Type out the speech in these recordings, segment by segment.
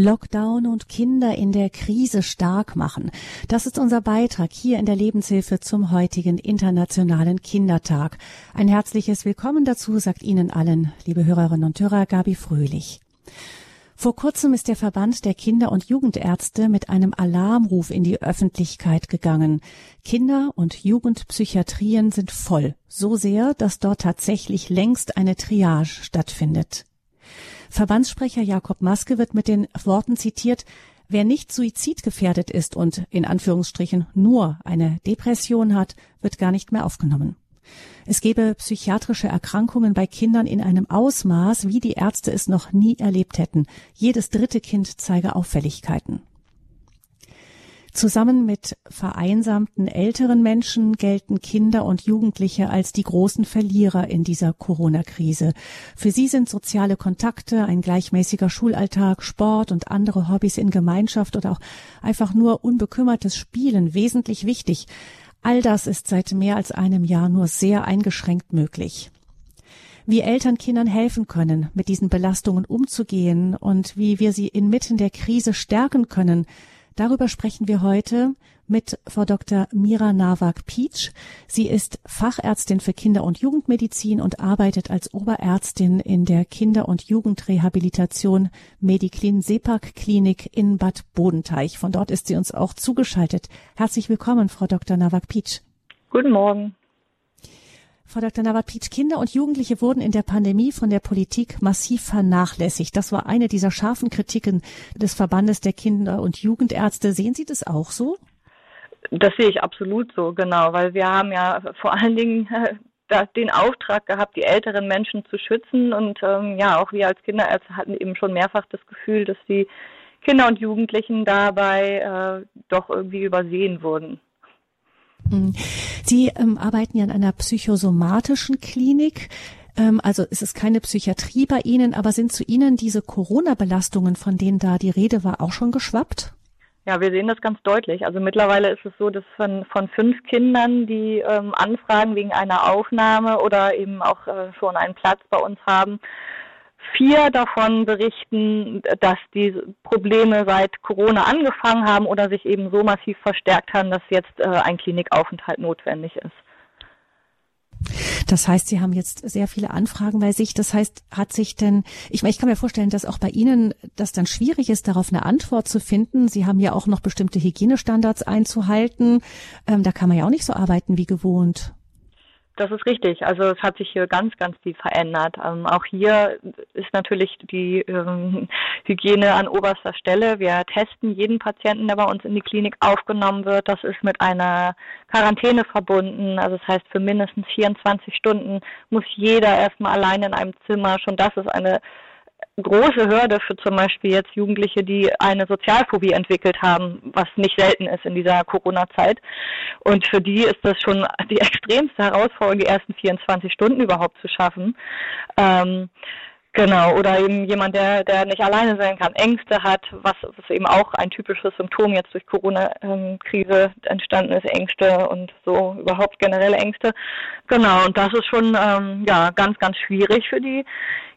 Lockdown und Kinder in der Krise stark machen. Das ist unser Beitrag hier in der Lebenshilfe zum heutigen Internationalen Kindertag. Ein herzliches Willkommen dazu sagt Ihnen allen, liebe Hörerinnen und Hörer, Gabi Fröhlich. Vor kurzem ist der Verband der Kinder- und Jugendärzte mit einem Alarmruf in die Öffentlichkeit gegangen. Kinder- und Jugendpsychiatrien sind voll, so sehr, dass dort tatsächlich längst eine Triage stattfindet. Verbandssprecher Jakob Maske wird mit den Worten zitiert, Wer nicht suizidgefährdet ist und in Anführungsstrichen nur eine Depression hat, wird gar nicht mehr aufgenommen. Es gebe psychiatrische Erkrankungen bei Kindern in einem Ausmaß, wie die Ärzte es noch nie erlebt hätten. Jedes dritte Kind zeige Auffälligkeiten. Zusammen mit vereinsamten älteren Menschen gelten Kinder und Jugendliche als die großen Verlierer in dieser Corona-Krise. Für sie sind soziale Kontakte, ein gleichmäßiger Schulalltag, Sport und andere Hobbys in Gemeinschaft oder auch einfach nur unbekümmertes Spielen wesentlich wichtig. All das ist seit mehr als einem Jahr nur sehr eingeschränkt möglich wie Eltern Kindern helfen können, mit diesen Belastungen umzugehen und wie wir sie inmitten der Krise stärken können, Darüber sprechen wir heute mit Frau Dr. Mira Nawak-Pietsch. Sie ist Fachärztin für Kinder- und Jugendmedizin und arbeitet als Oberärztin in der Kinder- und Jugendrehabilitation Mediklin Sepak Klinik in Bad Bodenteich. Von dort ist sie uns auch zugeschaltet. Herzlich willkommen, Frau Dr. Nawak-Pietsch. Guten Morgen. Frau Dr. Nawapitsch, Kinder und Jugendliche wurden in der Pandemie von der Politik massiv vernachlässigt. Das war eine dieser scharfen Kritiken des Verbandes der Kinder- und Jugendärzte. Sehen Sie das auch so? Das sehe ich absolut so, genau, weil wir haben ja vor allen Dingen äh, den Auftrag gehabt, die älteren Menschen zu schützen. Und ähm, ja, auch wir als Kinderärzte hatten eben schon mehrfach das Gefühl, dass die Kinder und Jugendlichen dabei äh, doch irgendwie übersehen wurden. Mhm. Sie ähm, arbeiten ja in einer psychosomatischen Klinik. Ähm, also es ist keine Psychiatrie bei Ihnen, aber sind zu Ihnen diese Corona-Belastungen, von denen da die Rede war, auch schon geschwappt? Ja, wir sehen das ganz deutlich. Also mittlerweile ist es so, dass von, von fünf Kindern, die ähm, Anfragen wegen einer Aufnahme oder eben auch äh, schon einen Platz bei uns haben, Vier davon berichten, dass die Probleme seit Corona angefangen haben oder sich eben so massiv verstärkt haben, dass jetzt äh, ein Klinikaufenthalt notwendig ist. Das heißt, Sie haben jetzt sehr viele Anfragen bei sich. Das heißt, hat sich denn, ich meine, ich kann mir vorstellen, dass auch bei Ihnen das dann schwierig ist, darauf eine Antwort zu finden. Sie haben ja auch noch bestimmte Hygienestandards einzuhalten. Ähm, da kann man ja auch nicht so arbeiten wie gewohnt. Das ist richtig. Also es hat sich hier ganz, ganz viel verändert. Ähm, auch hier ist natürlich die ähm, Hygiene an oberster Stelle. Wir testen jeden Patienten, der bei uns in die Klinik aufgenommen wird. Das ist mit einer Quarantäne verbunden. Also das heißt, für mindestens 24 Stunden muss jeder erstmal allein in einem Zimmer. Schon das ist eine große Hürde für zum Beispiel jetzt Jugendliche, die eine Sozialphobie entwickelt haben, was nicht selten ist in dieser Corona-Zeit. Und für die ist das schon die extremste Herausforderung, die ersten 24 Stunden überhaupt zu schaffen. Ähm, Genau, oder eben jemand, der, der nicht alleine sein kann, Ängste hat, was, was eben auch ein typisches Symptom jetzt durch Corona-Krise entstanden ist, Ängste und so überhaupt generelle Ängste. Genau, und das ist schon ähm, ja ganz, ganz schwierig für die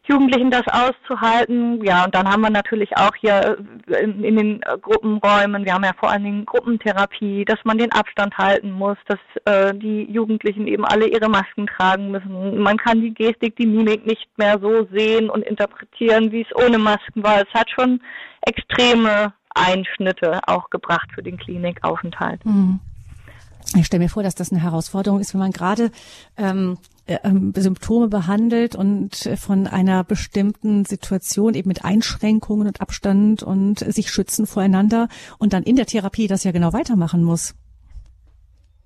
Jugendlichen das auszuhalten. Ja, und dann haben wir natürlich auch hier äh, in, in den äh, Gruppenräumen, wir haben ja vor allen Dingen Gruppentherapie, dass man den Abstand halten muss, dass äh, die Jugendlichen eben alle ihre Masken tragen müssen. Man kann die Gestik, die Mimik nicht mehr so sehen und interpretieren, wie es ohne Masken war. Es hat schon extreme Einschnitte auch gebracht für den Klinikaufenthalt. Mhm. Ich stelle mir vor, dass das eine Herausforderung ist, wenn man gerade ähm, äh, ähm, Symptome behandelt und von einer bestimmten Situation eben mit Einschränkungen und Abstand und sich schützen voreinander und dann in der Therapie das ja genau weitermachen muss.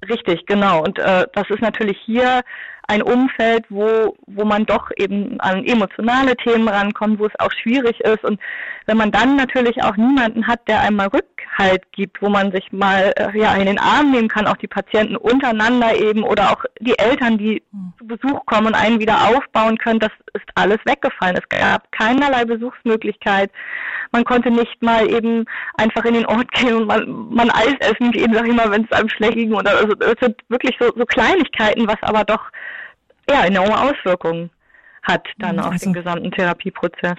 Richtig, genau. Und äh, das ist natürlich hier ein Umfeld, wo, wo man doch eben an emotionale Themen rankommt, wo es auch schwierig ist. Und wenn man dann natürlich auch niemanden hat, der einmal Rückhalt gibt, wo man sich mal äh, ja in den Arm nehmen kann, auch die Patienten untereinander eben oder auch die Eltern, die mhm. zu Besuch kommen und einen wieder aufbauen können, das ist alles weggefallen. Es gab keinerlei Besuchsmöglichkeit. Man konnte nicht mal eben einfach in den Ort gehen und mal, mal Eis essen gehen, sag ich mal, wenn es einem schlecht ging. Oder also es sind wirklich so, so Kleinigkeiten, was aber doch ja, enorme Auswirkungen hat dann mhm, auf also, den gesamten Therapieprozess.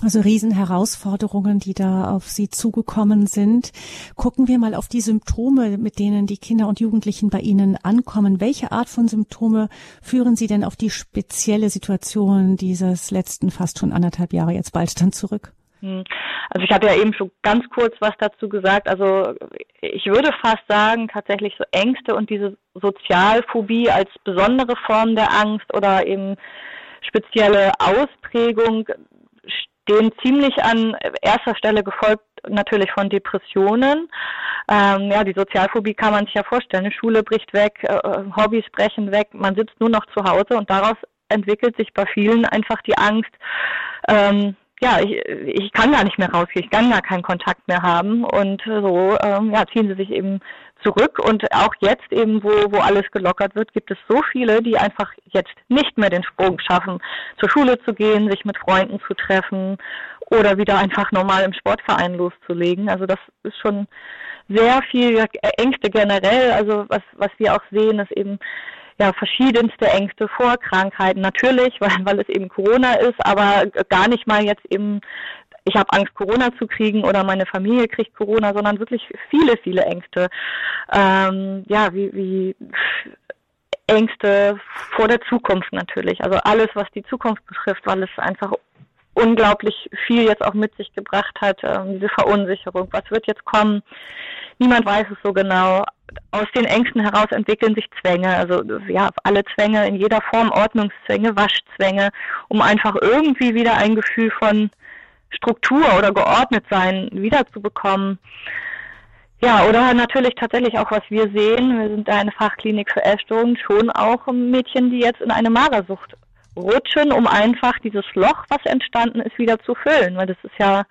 Also Riesenherausforderungen, die da auf Sie zugekommen sind. Gucken wir mal auf die Symptome, mit denen die Kinder und Jugendlichen bei Ihnen ankommen. Welche Art von Symptome führen Sie denn auf die spezielle Situation dieses letzten fast schon anderthalb Jahre jetzt bald dann zurück? Hm. Also ich hatte ja eben schon ganz kurz was dazu gesagt. Also ich würde fast sagen, tatsächlich so Ängste und diese Sozialphobie als besondere Form der Angst oder eben spezielle Ausprägung stehen ziemlich an erster Stelle gefolgt natürlich von Depressionen. Ähm, ja, die Sozialphobie kann man sich ja vorstellen. Eine Schule bricht weg, äh, Hobbys brechen weg, man sitzt nur noch zu Hause und daraus entwickelt sich bei vielen einfach die Angst, ähm, ja, ich, ich kann gar nicht mehr rausgehen, ich kann gar keinen Kontakt mehr haben und so ähm, ja, ziehen sie sich eben zurück und auch jetzt eben, wo, wo alles gelockert wird, gibt es so viele, die einfach jetzt nicht mehr den Sprung schaffen, zur Schule zu gehen, sich mit Freunden zu treffen oder wieder einfach normal im Sportverein loszulegen. Also das ist schon sehr viel Ängste generell. Also was, was wir auch sehen, ist eben ja verschiedenste Ängste vor Krankheiten. Natürlich, weil, weil es eben Corona ist, aber gar nicht mal jetzt eben ich habe Angst, Corona zu kriegen oder meine Familie kriegt Corona, sondern wirklich viele, viele Ängste. Ähm, ja, wie, wie Ängste vor der Zukunft natürlich. Also alles, was die Zukunft betrifft, weil es einfach unglaublich viel jetzt auch mit sich gebracht hat, ähm, diese Verunsicherung. Was wird jetzt kommen? Niemand weiß es so genau. Aus den Ängsten heraus entwickeln sich Zwänge, also ja, alle Zwänge in jeder Form, Ordnungszwänge, Waschzwänge, um einfach irgendwie wieder ein Gefühl von Struktur oder geordnet sein wiederzubekommen. Ja, oder natürlich tatsächlich auch, was wir sehen, wir sind da eine Fachklinik für Essstörungen, schon auch Mädchen, die jetzt in eine Magersucht rutschen, um einfach dieses Loch, was entstanden ist, wieder zu füllen. Weil das ist ja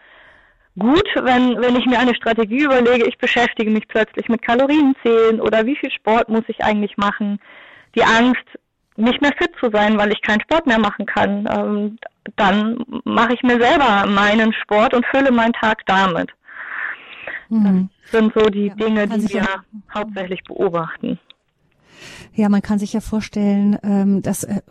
gut, wenn, wenn ich mir eine Strategie überlege, ich beschäftige mich plötzlich mit Kalorienzählen oder wie viel Sport muss ich eigentlich machen. Die Angst, nicht mehr fit zu sein, weil ich keinen Sport mehr machen kann. Ähm, dann mache ich mir selber meinen Sport und fülle meinen Tag damit. Mhm. Das sind so die ja, Dinge, die wir ja. hauptsächlich beobachten. Ja, man kann sich ja vorstellen, ähm, dass äh,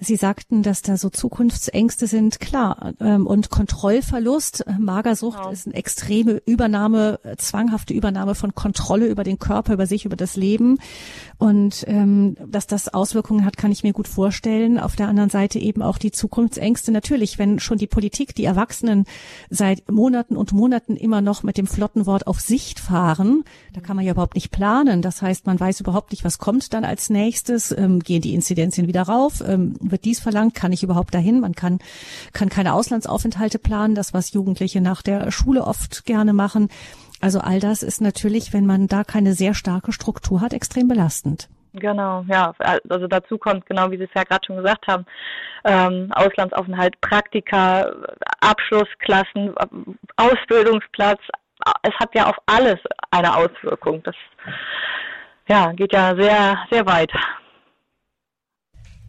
Sie sagten, dass da so Zukunftsängste sind, klar. Ähm, und Kontrollverlust, äh, Magersucht genau. ist eine extreme Übernahme, äh, zwanghafte Übernahme von Kontrolle über den Körper, über sich, über das Leben. Und ähm, dass das Auswirkungen hat, kann ich mir gut vorstellen. Auf der anderen Seite eben auch die Zukunftsängste. Natürlich, wenn schon die Politik, die Erwachsenen seit Monaten und Monaten immer noch mit dem flotten Wort auf Sicht fahren, da kann man ja überhaupt nicht planen. Das heißt, man weiß überhaupt nicht, was kommt dann als nächstes. Ähm, gehen die Inzidenzien wieder rauf? Ähm, wird dies verlangt? Kann ich überhaupt dahin? Man kann, kann keine Auslandsaufenthalte planen. Das, was Jugendliche nach der Schule oft gerne machen. Also all das ist natürlich, wenn man da keine sehr starke Struktur hat, extrem belastend. Genau, ja. Also dazu kommt, genau wie Sie es ja gerade schon gesagt haben, ähm, Auslandsaufenthalt, Praktika, Abschlussklassen, Ausbildungsplatz. Es hat ja auf alles eine Auswirkung. Das ja, geht ja sehr, sehr weit.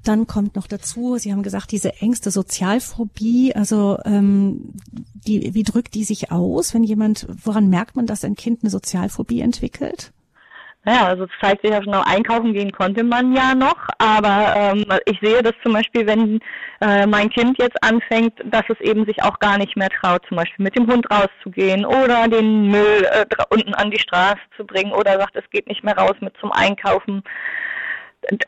Dann kommt noch dazu, Sie haben gesagt, diese Ängste, Sozialphobie, also ähm, die, wie drückt die sich aus, wenn jemand, woran merkt man, dass ein Kind eine Sozialphobie entwickelt? Naja, also es zeigt sich ja schon, einkaufen gehen konnte man ja noch, aber ähm, ich sehe das zum Beispiel, wenn äh, mein Kind jetzt anfängt, dass es eben sich auch gar nicht mehr traut, zum Beispiel mit dem Hund rauszugehen oder den Müll äh, unten an die Straße zu bringen oder sagt, es geht nicht mehr raus mit zum Einkaufen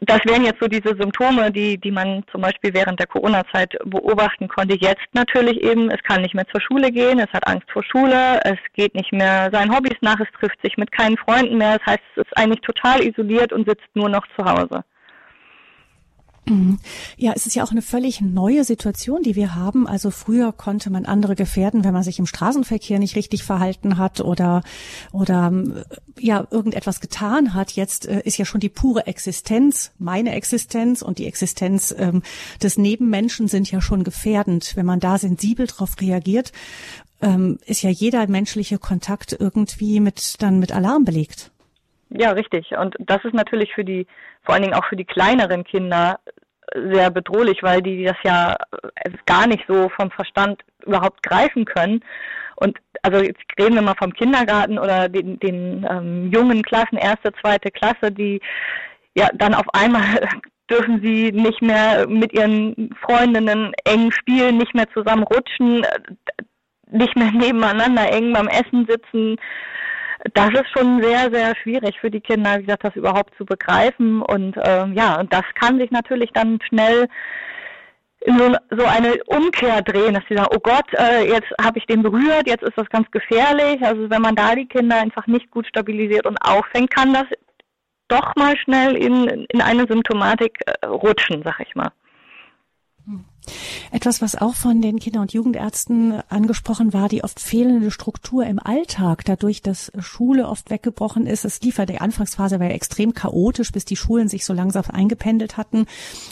das wären jetzt so diese Symptome, die, die man zum Beispiel während der Corona-Zeit beobachten konnte. Jetzt natürlich eben, es kann nicht mehr zur Schule gehen, es hat Angst vor Schule, es geht nicht mehr seinen Hobbys nach, es trifft sich mit keinen Freunden mehr. Das heißt, es ist eigentlich total isoliert und sitzt nur noch zu Hause. Mhm. Ja, es ist ja auch eine völlig neue Situation, die wir haben. Also früher konnte man andere gefährden, wenn man sich im Straßenverkehr nicht richtig verhalten hat oder oder ja irgendetwas getan hat. Jetzt äh, ist ja schon die pure Existenz, meine Existenz und die Existenz ähm, des Nebenmenschen sind ja schon gefährdend. Wenn man da sensibel darauf reagiert, ähm, ist ja jeder menschliche Kontakt irgendwie mit dann mit Alarm belegt. Ja, richtig. Und das ist natürlich für die, vor allen Dingen auch für die kleineren Kinder sehr bedrohlich, weil die das ja äh, gar nicht so vom Verstand überhaupt greifen können. Und also jetzt reden wir mal vom Kindergarten oder den, den ähm, jungen Klassen, erste, zweite Klasse, die ja dann auf einmal dürfen sie nicht mehr mit ihren Freundinnen eng spielen, nicht mehr zusammen rutschen, nicht mehr nebeneinander eng beim Essen sitzen. Das ist schon sehr, sehr schwierig für die Kinder, wie gesagt, das überhaupt zu begreifen. Und äh, ja, und das kann sich natürlich dann schnell in so, so eine Umkehr drehen, dass sie sagen, oh Gott, äh, jetzt habe ich den berührt, jetzt ist das ganz gefährlich. Also wenn man da die Kinder einfach nicht gut stabilisiert und auffängt, kann das doch mal schnell in, in eine Symptomatik äh, rutschen, sag ich mal. Etwas, was auch von den Kinder- und Jugendärzten angesprochen war, die oft fehlende Struktur im Alltag, dadurch, dass Schule oft weggebrochen ist. Es lief ja, die Anfangsphase war ja extrem chaotisch, bis die Schulen sich so langsam eingependelt hatten.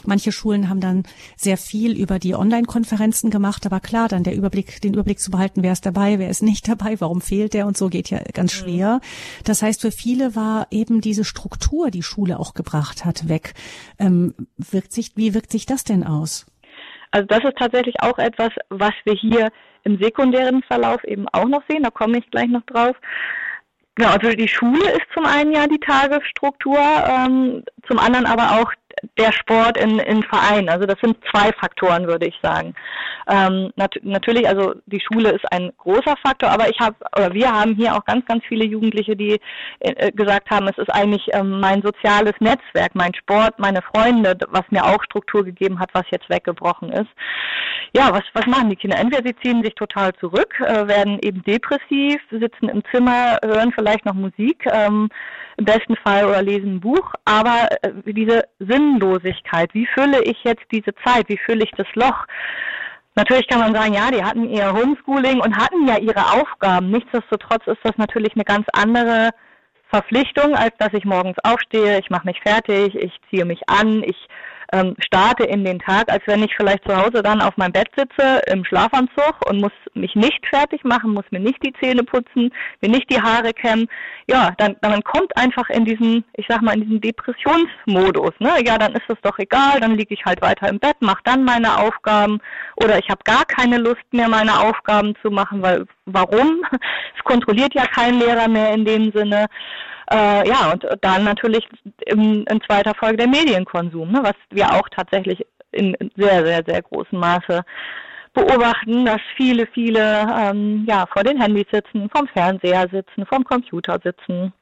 Manche Schulen haben dann sehr viel über die Online-Konferenzen gemacht, aber klar, dann der Überblick, den Überblick zu behalten, wer ist dabei, wer ist nicht dabei, warum fehlt der und so geht ja ganz mhm. schwer. Das heißt, für viele war eben diese Struktur, die Schule auch gebracht hat, weg. Ähm, wirkt sich, wie wirkt sich das denn aus? Also das ist tatsächlich auch etwas, was wir hier im sekundären Verlauf eben auch noch sehen. Da komme ich gleich noch drauf. Genau, also die Schule ist zum einen ja die Tagesstruktur, ähm, zum anderen aber auch der Sport in, in Vereinen. Also das sind zwei Faktoren, würde ich sagen. Ähm, nat natürlich, also die Schule ist ein großer Faktor, aber ich habe, oder wir haben hier auch ganz, ganz viele Jugendliche, die äh, gesagt haben, es ist eigentlich ähm, mein soziales Netzwerk, mein Sport, meine Freunde, was mir auch Struktur gegeben hat, was jetzt weggebrochen ist. Ja, was, was machen die Kinder? Entweder sie ziehen sich total zurück, äh, werden eben depressiv, sitzen im Zimmer, hören vielleicht noch Musik, ähm, im besten Fall oder lesen ein Buch, aber äh, diese Sinnlosigkeit, wie fülle ich jetzt diese Zeit, wie fülle ich das Loch? Natürlich kann man sagen, ja, die hatten ihr Homeschooling und hatten ja ihre Aufgaben. Nichtsdestotrotz ist das natürlich eine ganz andere Verpflichtung, als dass ich morgens aufstehe, ich mache mich fertig, ich ziehe mich an, ich ähm, starte in den Tag, als wenn ich vielleicht zu Hause dann auf meinem Bett sitze im Schlafanzug und muss mich nicht fertig machen, muss mir nicht die Zähne putzen, mir nicht die Haare kämmen. Ja, dann, dann kommt einfach in diesen, ich sag mal, in diesen Depressionsmodus. Ne? Ja, dann ist es doch egal, dann liege ich halt weiter im Bett, mache dann meine Aufgaben oder ich habe gar keine Lust mehr, meine Aufgaben zu machen, weil warum? Es kontrolliert ja kein Lehrer mehr in dem Sinne. Äh, ja, und dann natürlich in, in zweiter Folge der Medienkonsum, ne, was wir auch tatsächlich in sehr, sehr, sehr großem Maße beobachten, dass viele, viele ähm, ja vor den Handys sitzen, vom Fernseher sitzen, vom Computer sitzen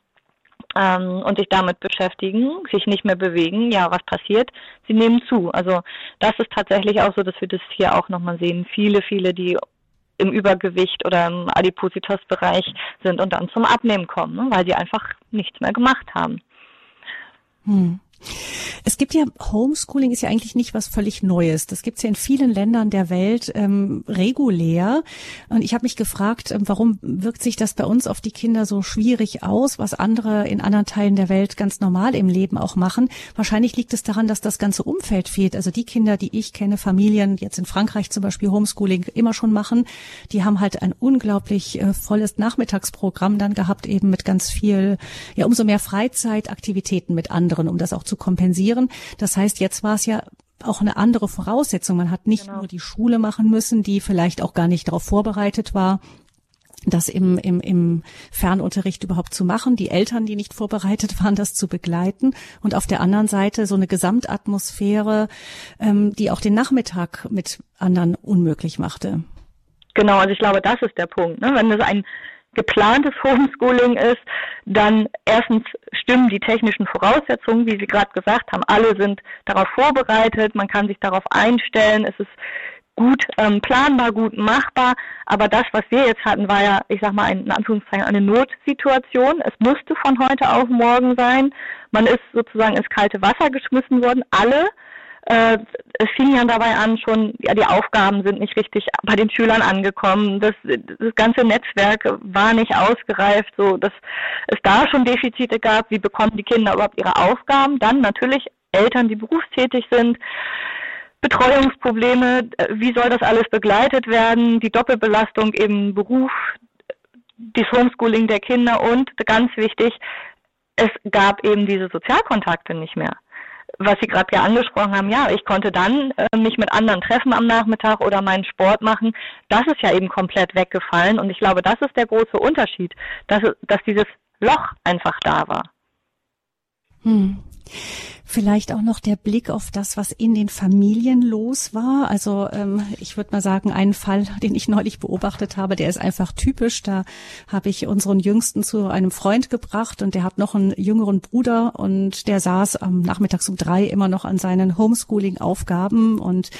ähm, und sich damit beschäftigen, sich nicht mehr bewegen. Ja, was passiert? Sie nehmen zu. Also das ist tatsächlich auch so, dass wir das hier auch nochmal sehen. Viele, viele, die im Übergewicht oder im Adipositas-Bereich sind und dann zum Abnehmen kommen, ne, weil sie einfach nichts mehr gemacht haben. Hm. Es gibt ja, Homeschooling ist ja eigentlich nicht was völlig Neues. Das gibt es ja in vielen Ländern der Welt ähm, regulär. Und ich habe mich gefragt, ähm, warum wirkt sich das bei uns auf die Kinder so schwierig aus, was andere in anderen Teilen der Welt ganz normal im Leben auch machen. Wahrscheinlich liegt es daran, dass das ganze Umfeld fehlt. Also die Kinder, die ich kenne, Familien, jetzt in Frankreich zum Beispiel Homeschooling immer schon machen, die haben halt ein unglaublich äh, volles Nachmittagsprogramm dann gehabt, eben mit ganz viel, ja, umso mehr Freizeitaktivitäten mit anderen, um das auch zu kompensieren. Das heißt, jetzt war es ja auch eine andere Voraussetzung. Man hat nicht genau. nur die Schule machen müssen, die vielleicht auch gar nicht darauf vorbereitet war, das im, im, im Fernunterricht überhaupt zu machen, die Eltern, die nicht vorbereitet waren, das zu begleiten und auf der anderen Seite so eine Gesamtatmosphäre, ähm, die auch den Nachmittag mit anderen unmöglich machte. Genau, also ich glaube, das ist der Punkt. Ne? Wenn es ein geplantes Homeschooling ist, dann erstens stimmen die technischen Voraussetzungen, wie Sie gerade gesagt haben, alle sind darauf vorbereitet, man kann sich darauf einstellen, es ist gut ähm, planbar, gut machbar, aber das, was wir jetzt hatten, war ja, ich sag mal, in Anführungszeichen eine Notsituation. Es musste von heute auf morgen sein. Man ist sozusagen ins kalte Wasser geschmissen worden, alle äh, es fing ja dabei an, schon, ja, die Aufgaben sind nicht richtig bei den Schülern angekommen. Das, das ganze Netzwerk war nicht ausgereift, so dass es da schon Defizite gab. Wie bekommen die Kinder überhaupt ihre Aufgaben? Dann natürlich Eltern, die berufstätig sind. Betreuungsprobleme, wie soll das alles begleitet werden? Die Doppelbelastung im Beruf, das Homeschooling der Kinder und ganz wichtig, es gab eben diese Sozialkontakte nicht mehr was Sie gerade ja angesprochen haben, ja, ich konnte dann äh, mich mit anderen treffen am Nachmittag oder meinen Sport machen. Das ist ja eben komplett weggefallen und ich glaube, das ist der große Unterschied, dass, dass dieses Loch einfach da war. Hm. Vielleicht auch noch der Blick auf das, was in den Familien los war. Also ähm, ich würde mal sagen, einen Fall, den ich neulich beobachtet habe, der ist einfach typisch. Da habe ich unseren Jüngsten zu einem Freund gebracht und der hat noch einen jüngeren Bruder und der saß am Nachmittags um drei immer noch an seinen Homeschooling-Aufgaben und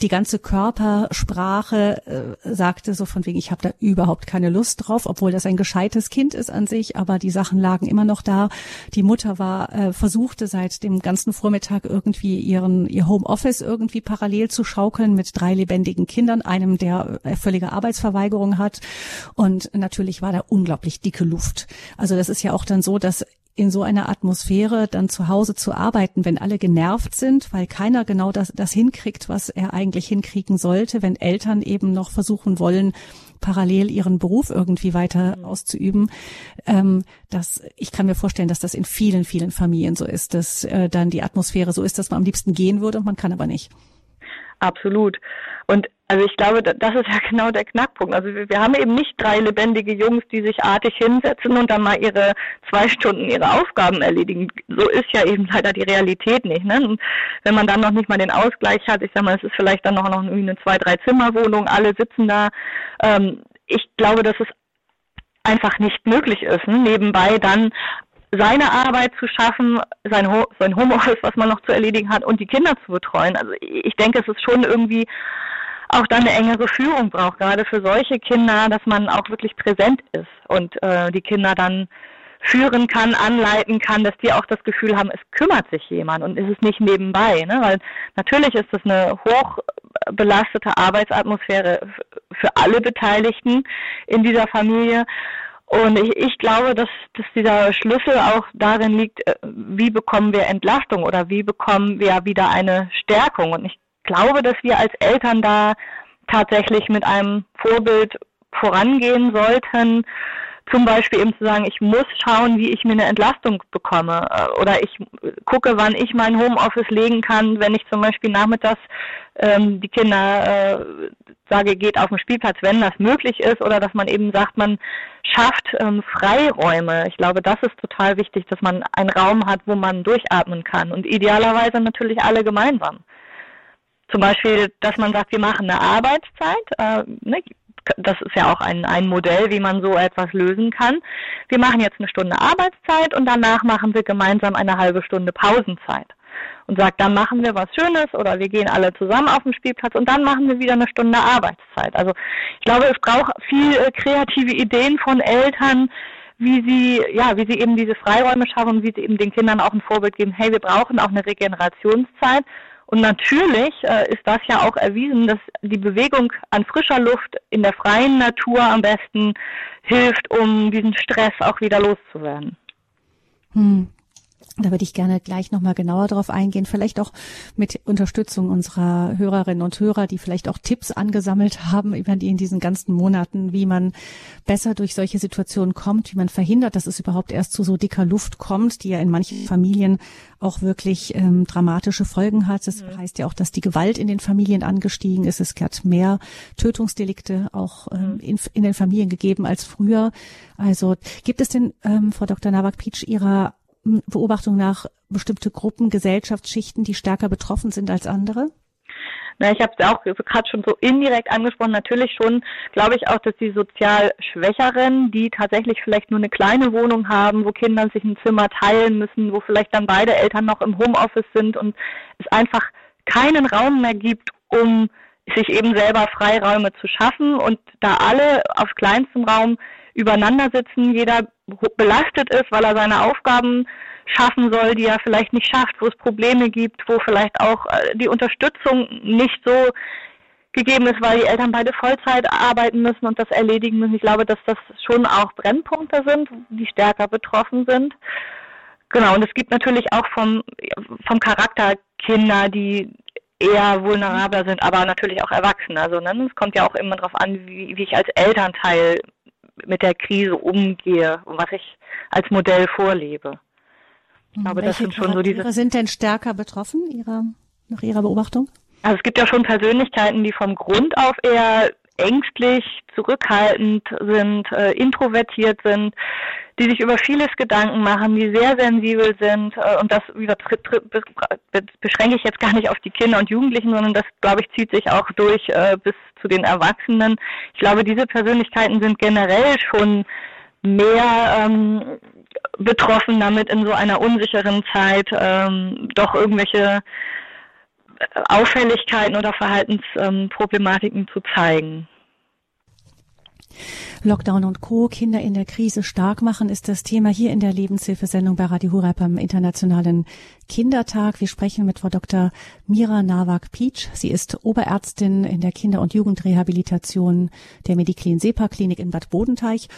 die ganze Körpersprache äh, sagte so von wegen, ich habe da überhaupt keine Lust drauf, obwohl das ein gescheites Kind ist an sich, aber die Sachen lagen immer noch da. Die Mutter war äh, versuchte seit dem ganzen Vormittag irgendwie ihren, ihr Homeoffice irgendwie parallel zu schaukeln mit drei lebendigen Kindern, einem, der äh, völlige Arbeitsverweigerung hat. Und natürlich war da unglaublich dicke Luft. Also das ist ja auch dann so, dass in so einer Atmosphäre dann zu Hause zu arbeiten, wenn alle genervt sind, weil keiner genau das, das hinkriegt, was er eigentlich hinkriegen sollte, wenn Eltern eben noch versuchen wollen, parallel ihren Beruf irgendwie weiter mhm. auszuüben. Ähm, das, ich kann mir vorstellen, dass das in vielen, vielen Familien so ist, dass äh, dann die Atmosphäre so ist, dass man am liebsten gehen würde und man kann aber nicht. Absolut. Und also ich glaube, das ist ja genau der Knackpunkt. Also wir, haben eben nicht drei lebendige Jungs, die sich artig hinsetzen und dann mal ihre zwei Stunden ihre Aufgaben erledigen. So ist ja eben leider die Realität nicht. Ne? Und wenn man dann noch nicht mal den Ausgleich hat, ich sag mal, es ist vielleicht dann noch, noch eine zwei, drei Zimmerwohnung, alle sitzen da. Ähm, ich glaube, dass es einfach nicht möglich ist, ne? nebenbei dann seine Arbeit zu schaffen, sein, Ho sein Homeoffice, was man noch zu erledigen hat und die Kinder zu betreuen. Also ich denke, es ist schon irgendwie auch dann eine engere Führung braucht, gerade für solche Kinder, dass man auch wirklich präsent ist und äh, die Kinder dann führen kann, anleiten kann, dass die auch das Gefühl haben, es kümmert sich jemand und ist es nicht nebenbei. Ne? Weil natürlich ist das eine hoch belastete Arbeitsatmosphäre für alle Beteiligten in dieser Familie. Und ich, ich glaube, dass, dass dieser Schlüssel auch darin liegt, äh, wie bekommen wir Entlastung oder wie bekommen wir wieder eine Stärkung. Und ich glaube, dass wir als Eltern da tatsächlich mit einem Vorbild vorangehen sollten. Zum Beispiel eben zu sagen, ich muss schauen, wie ich mir eine Entlastung bekomme. Äh, oder ich gucke, wann ich mein Homeoffice legen kann, wenn ich zum Beispiel nachmittags ähm, die Kinder äh, sage, geht auf den Spielplatz, wenn das möglich ist, oder dass man eben sagt, man schafft ähm, Freiräume. Ich glaube, das ist total wichtig, dass man einen Raum hat, wo man durchatmen kann und idealerweise natürlich alle gemeinsam. Zum Beispiel, dass man sagt, wir machen eine Arbeitszeit. Äh, ne? Das ist ja auch ein, ein Modell, wie man so etwas lösen kann. Wir machen jetzt eine Stunde Arbeitszeit und danach machen wir gemeinsam eine halbe Stunde Pausenzeit und sagt, dann machen wir was Schönes oder wir gehen alle zusammen auf den Spielplatz und dann machen wir wieder eine Stunde Arbeitszeit. Also ich glaube, es braucht viel äh, kreative Ideen von Eltern, wie sie, ja, wie sie eben diese Freiräume schaffen wie sie eben den Kindern auch ein Vorbild geben, hey, wir brauchen auch eine Regenerationszeit. Und natürlich äh, ist das ja auch erwiesen, dass die Bewegung an frischer Luft in der freien Natur am besten hilft, um diesen Stress auch wieder loszuwerden. Hm. Da würde ich gerne gleich nochmal genauer drauf eingehen, vielleicht auch mit Unterstützung unserer Hörerinnen und Hörer, die vielleicht auch Tipps angesammelt haben über die in diesen ganzen Monaten, wie man besser durch solche Situationen kommt, wie man verhindert, dass es überhaupt erst zu so dicker Luft kommt, die ja in manchen Familien auch wirklich ähm, dramatische Folgen hat. Das mhm. heißt ja auch, dass die Gewalt in den Familien angestiegen ist. Es hat mehr Tötungsdelikte auch ähm, mhm. in, in den Familien gegeben als früher. Also gibt es denn, ähm, Frau Dr. Nowak-Pietsch, Ihrer Beobachtung nach bestimmte Gruppen, Gesellschaftsschichten, die stärker betroffen sind als andere? Na, ich habe es auch gerade schon so indirekt angesprochen. Natürlich schon, glaube ich auch, dass die sozial Schwächeren, die tatsächlich vielleicht nur eine kleine Wohnung haben, wo Kinder sich ein Zimmer teilen müssen, wo vielleicht dann beide Eltern noch im Homeoffice sind und es einfach keinen Raum mehr gibt, um sich eben selber Freiräume zu schaffen und da alle auf kleinstem Raum übereinander sitzen, jeder belastet ist, weil er seine Aufgaben schaffen soll, die er vielleicht nicht schafft, wo es Probleme gibt, wo vielleicht auch äh, die Unterstützung nicht so gegeben ist, weil die Eltern beide Vollzeit arbeiten müssen und das erledigen müssen. Ich glaube, dass das schon auch Brennpunkte sind, die stärker betroffen sind. Genau, und es gibt natürlich auch vom, vom Charakter Kinder, die eher vulnerabler sind, aber natürlich auch Erwachsene. Also ne, es kommt ja auch immer darauf an, wie, wie ich als Elternteil mit der Krise umgehe und was ich als Modell vorlebe. Ich glaube, Welche das sind schon so diese. sind denn stärker betroffen, ihrer, nach Ihrer Beobachtung? Also es gibt ja schon Persönlichkeiten, die vom Grund auf eher ängstlich, zurückhaltend sind, äh, introvertiert sind, die sich über vieles Gedanken machen, die sehr sensibel sind. Äh, und das beschränke ich jetzt gar nicht auf die Kinder und Jugendlichen, sondern das, glaube ich, zieht sich auch durch äh, bis zu den Erwachsenen. Ich glaube, diese Persönlichkeiten sind generell schon mehr ähm, betroffen damit in so einer unsicheren Zeit ähm, doch irgendwelche Auffälligkeiten oder Verhaltensproblematiken zu zeigen. Lockdown und Co. Kinder in der Krise stark machen ist das Thema hier in der Lebenshilfesendung bei Radio Hureb am Internationalen Kindertag. Wir sprechen mit Frau Dr. Mira Nawak-Pietsch. Sie ist Oberärztin in der Kinder- und Jugendrehabilitation der Mediklin Sepa Klinik in Bad Bodenteich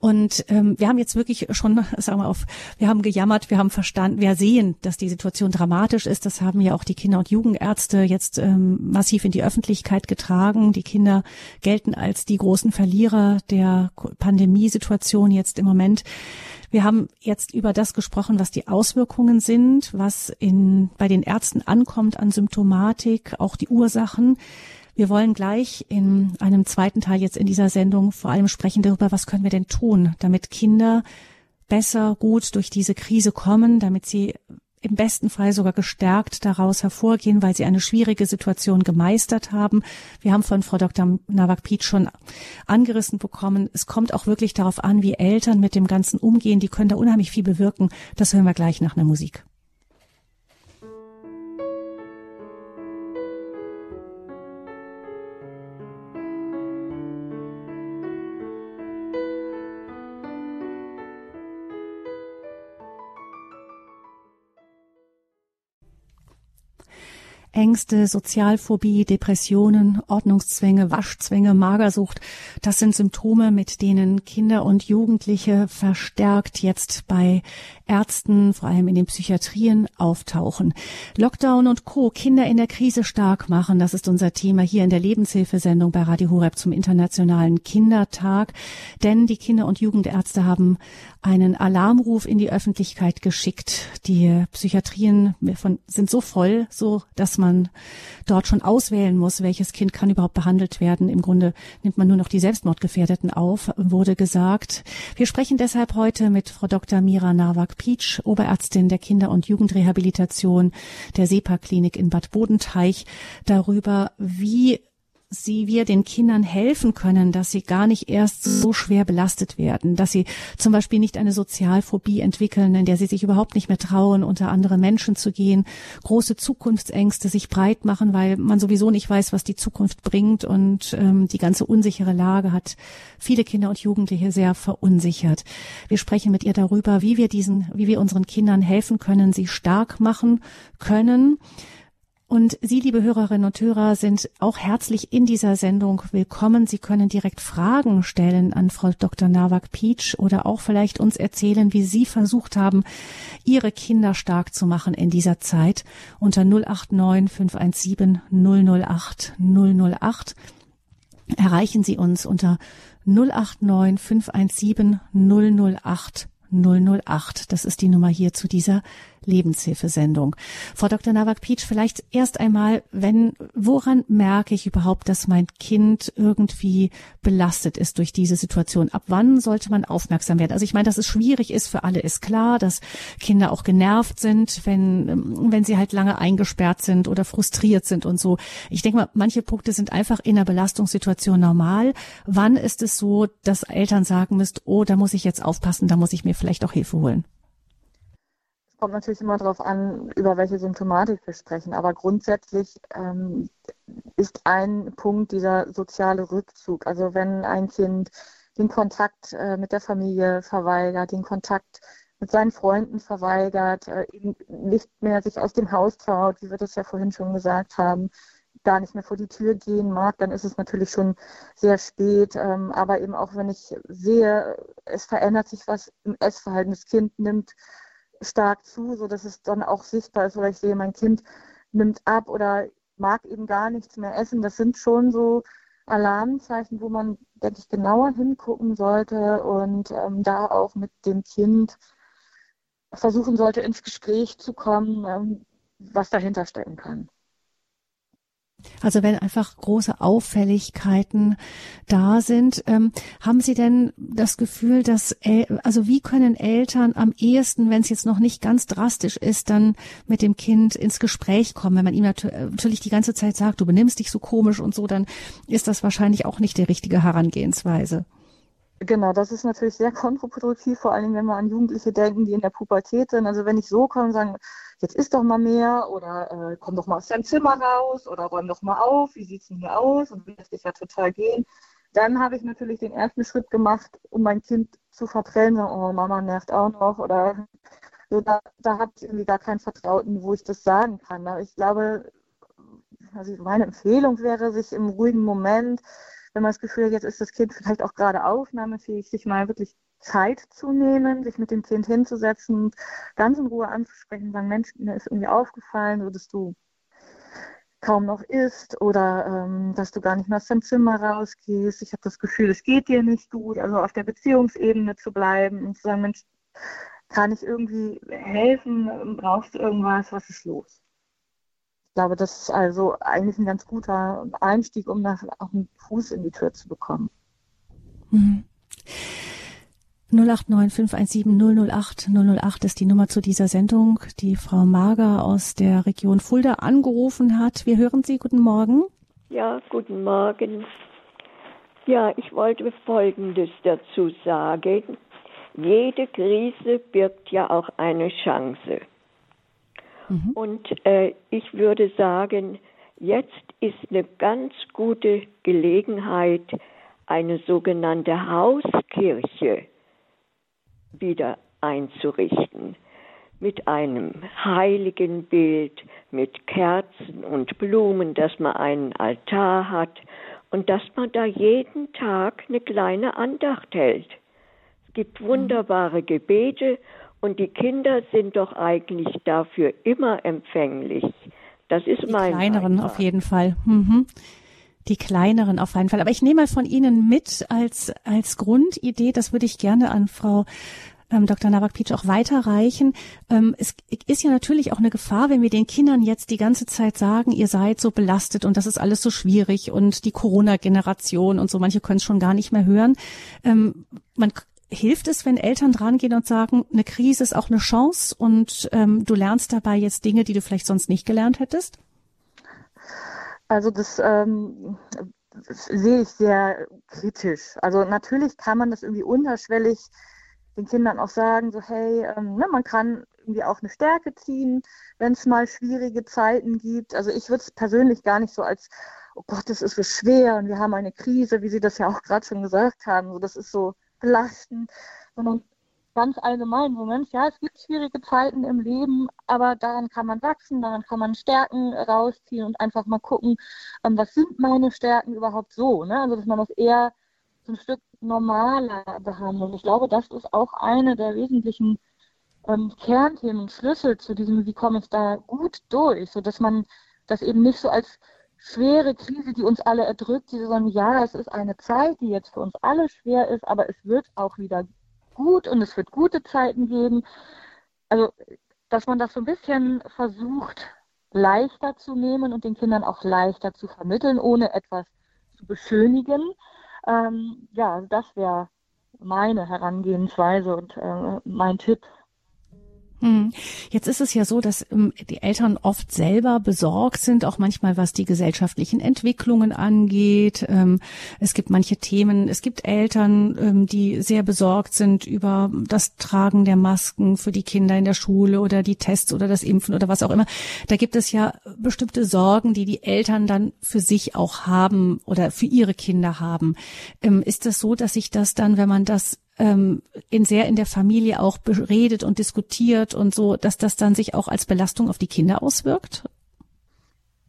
und ähm, wir haben jetzt wirklich schon, sagen wir auf, wir haben gejammert, wir haben verstanden, wir sehen, dass die Situation dramatisch ist. Das haben ja auch die Kinder- und Jugendärzte jetzt ähm, massiv in die Öffentlichkeit getragen. Die Kinder gelten als die großen Verlierer der Pandemiesituation jetzt im Moment. Wir haben jetzt über das gesprochen, was die Auswirkungen sind, was in, bei den Ärzten ankommt an Symptomatik, auch die Ursachen. Wir wollen gleich in einem zweiten Teil jetzt in dieser Sendung vor allem sprechen darüber, was können wir denn tun, damit Kinder besser, gut durch diese Krise kommen, damit sie im besten Fall sogar gestärkt daraus hervorgehen, weil sie eine schwierige Situation gemeistert haben. Wir haben von Frau Dr. Nawak-Piet schon angerissen bekommen. Es kommt auch wirklich darauf an, wie Eltern mit dem Ganzen umgehen. Die können da unheimlich viel bewirken. Das hören wir gleich nach einer Musik. Ängste, Sozialphobie, Depressionen, Ordnungszwänge, Waschzwänge, Magersucht, das sind Symptome, mit denen Kinder und Jugendliche verstärkt jetzt bei Ärzten, vor allem in den Psychiatrien, auftauchen. Lockdown und Co. Kinder in der Krise stark machen, das ist unser Thema hier in der Lebenshilfesendung bei Radio Horeb zum Internationalen Kindertag. Denn die Kinder- und Jugendärzte haben einen Alarmruf in die Öffentlichkeit geschickt. Die Psychiatrien sind so voll, so dass man dort schon auswählen muss, welches Kind kann überhaupt behandelt werden. Im Grunde nimmt man nur noch die Selbstmordgefährdeten auf, wurde gesagt. Wir sprechen deshalb heute mit Frau Dr. Mira Nawak-Pietsch, Oberärztin der Kinder- und Jugendrehabilitation der SEPA-Klinik in Bad Bodenteich, darüber, wie sie wir den Kindern helfen können, dass sie gar nicht erst so schwer belastet werden, dass sie zum Beispiel nicht eine Sozialphobie entwickeln, in der sie sich überhaupt nicht mehr trauen, unter andere Menschen zu gehen, große Zukunftsängste sich breit machen, weil man sowieso nicht weiß, was die Zukunft bringt und ähm, die ganze unsichere Lage hat viele Kinder und Jugendliche sehr verunsichert. Wir sprechen mit ihr darüber, wie wir diesen, wie wir unseren Kindern helfen können, sie stark machen können und Sie, liebe Hörerinnen und Hörer, sind auch herzlich in dieser Sendung willkommen. Sie können direkt Fragen stellen an Frau Dr. Nawak-Pietsch oder auch vielleicht uns erzählen, wie Sie versucht haben, Ihre Kinder stark zu machen in dieser Zeit unter 089 517 008 008. Erreichen Sie uns unter 089 517 008 008. Das ist die Nummer hier zu dieser Lebenshilfesendung. Frau Dr. Nawak-Pietsch, vielleicht erst einmal, wenn, woran merke ich überhaupt, dass mein Kind irgendwie belastet ist durch diese Situation? Ab wann sollte man aufmerksam werden? Also ich meine, dass es schwierig ist für alle, ist klar, dass Kinder auch genervt sind, wenn, wenn sie halt lange eingesperrt sind oder frustriert sind und so. Ich denke mal, manche Punkte sind einfach in der Belastungssituation normal. Wann ist es so, dass Eltern sagen müssen, oh, da muss ich jetzt aufpassen, da muss ich mir vielleicht auch Hilfe holen? Kommt natürlich immer darauf an, über welche Symptomatik wir sprechen. Aber grundsätzlich ähm, ist ein Punkt dieser soziale Rückzug. Also wenn ein Kind den Kontakt äh, mit der Familie verweigert, den Kontakt mit seinen Freunden verweigert, äh, nicht mehr sich aus dem Haus traut, wie wir das ja vorhin schon gesagt haben, gar nicht mehr vor die Tür gehen mag, dann ist es natürlich schon sehr spät. Ähm, aber eben auch wenn ich sehe, es verändert sich was im Essverhalten, das Kind nimmt stark zu, so dass es dann auch sichtbar ist, oder ich sehe, mein Kind nimmt ab oder mag eben gar nichts mehr essen. Das sind schon so Alarmzeichen, wo man, denke ich, genauer hingucken sollte und ähm, da auch mit dem Kind versuchen sollte, ins Gespräch zu kommen, ähm, was dahinter stecken kann. Also wenn einfach große Auffälligkeiten da sind, ähm, haben Sie denn das Gefühl, dass, also wie können Eltern am ehesten, wenn es jetzt noch nicht ganz drastisch ist, dann mit dem Kind ins Gespräch kommen? Wenn man ihm natürlich die ganze Zeit sagt, du benimmst dich so komisch und so, dann ist das wahrscheinlich auch nicht die richtige Herangehensweise. Genau, das ist natürlich sehr kontraproduktiv, vor allem wenn wir an Jugendliche denken, die in der Pubertät sind. Also wenn ich so komme und sagen, jetzt isst doch mal mehr oder äh, komm doch mal aus deinem Zimmer raus oder räum doch mal auf, wie sieht's denn hier aus und lässt dich ja total gehen. Dann habe ich natürlich den ersten Schritt gemacht, um mein Kind zu verprellen, oh, Mama nervt auch noch oder so, da, da habe ich irgendwie gar keinen Vertrauten, wo ich das sagen kann. Aber ich glaube, also meine Empfehlung wäre, sich im ruhigen Moment wenn man das Gefühl hat, jetzt ist das Kind vielleicht auch gerade aufnahmefähig, sich mal wirklich Zeit zu nehmen, sich mit dem Kind hinzusetzen und ganz in Ruhe anzusprechen, sagen, Mensch, mir ist irgendwie aufgefallen, dass du kaum noch isst oder ähm, dass du gar nicht mehr aus deinem Zimmer rausgehst. Ich habe das Gefühl, es geht dir nicht gut, also auf der Beziehungsebene zu bleiben und zu sagen, Mensch, kann ich irgendwie helfen? Brauchst du irgendwas? Was ist los? glaube, das ist also eigentlich ein ganz guter Einstieg, um nach, auch einen Fuß in die Tür zu bekommen. Mhm. 089 517 008 008 ist die Nummer zu dieser Sendung, die Frau Mager aus der Region Fulda angerufen hat. Wir hören Sie. Guten Morgen. Ja, guten Morgen. Ja, ich wollte Folgendes dazu sagen. Jede Krise birgt ja auch eine Chance. Mhm. Und äh, ich würde sagen, jetzt ist eine ganz gute Gelegenheit, eine sogenannte Hauskirche wieder einzurichten. Mit einem heiligen Bild, mit Kerzen und Blumen, dass man einen Altar hat und dass man da jeden Tag eine kleine Andacht hält. Es gibt mhm. wunderbare Gebete und die Kinder sind doch eigentlich dafür immer empfänglich. Das ist die mein. Kleineren Beitrag. auf jeden Fall. Mhm. Die kleineren auf jeden Fall. Aber ich nehme mal von Ihnen mit als, als Grundidee, das würde ich gerne an Frau ähm, Dr. Navak-Pietsch auch weiterreichen. Ähm, es ist ja natürlich auch eine Gefahr, wenn wir den Kindern jetzt die ganze Zeit sagen, ihr seid so belastet und das ist alles so schwierig und die Corona-Generation und so, manche können es schon gar nicht mehr hören. Ähm, man hilft es, wenn Eltern drangehen und sagen, eine Krise ist auch eine Chance und ähm, du lernst dabei jetzt Dinge, die du vielleicht sonst nicht gelernt hättest? Also das ähm, sehe ich sehr kritisch. Also natürlich kann man das irgendwie unterschwellig den Kindern auch sagen, so hey, ähm, ne, man kann irgendwie auch eine Stärke ziehen, wenn es mal schwierige Zeiten gibt. Also ich würde es persönlich gar nicht so als, oh Gott, das ist so schwer und wir haben eine Krise, wie Sie das ja auch gerade schon gesagt haben. So, das ist so, belastend, sondern ganz allgemein, so Mensch, ja, es gibt schwierige Zeiten im Leben, aber daran kann man wachsen, daran kann man Stärken rausziehen und einfach mal gucken, ähm, was sind meine Stärken überhaupt so, ne? Also dass man das eher so ein Stück normaler behandelt. Ich glaube, das ist auch eine der wesentlichen ähm, Kernthemen, Schlüssel zu diesem, wie komme ich da gut durch, so dass man das eben nicht so als schwere Krise, die uns alle erdrückt, sagen, ja, es ist eine Zeit, die jetzt für uns alle schwer ist, aber es wird auch wieder gut und es wird gute Zeiten geben. Also, dass man das so ein bisschen versucht, leichter zu nehmen und den Kindern auch leichter zu vermitteln, ohne etwas zu beschönigen. Ähm, ja, das wäre meine Herangehensweise und äh, mein Tipp. Jetzt ist es ja so, dass ähm, die Eltern oft selber besorgt sind, auch manchmal was die gesellschaftlichen Entwicklungen angeht. Ähm, es gibt manche Themen, es gibt Eltern, ähm, die sehr besorgt sind über das Tragen der Masken für die Kinder in der Schule oder die Tests oder das Impfen oder was auch immer. Da gibt es ja bestimmte Sorgen, die die Eltern dann für sich auch haben oder für ihre Kinder haben. Ist das so, dass sich das dann, wenn man das ähm, in sehr in der Familie auch beredet und diskutiert und so, dass das dann sich auch als Belastung auf die Kinder auswirkt?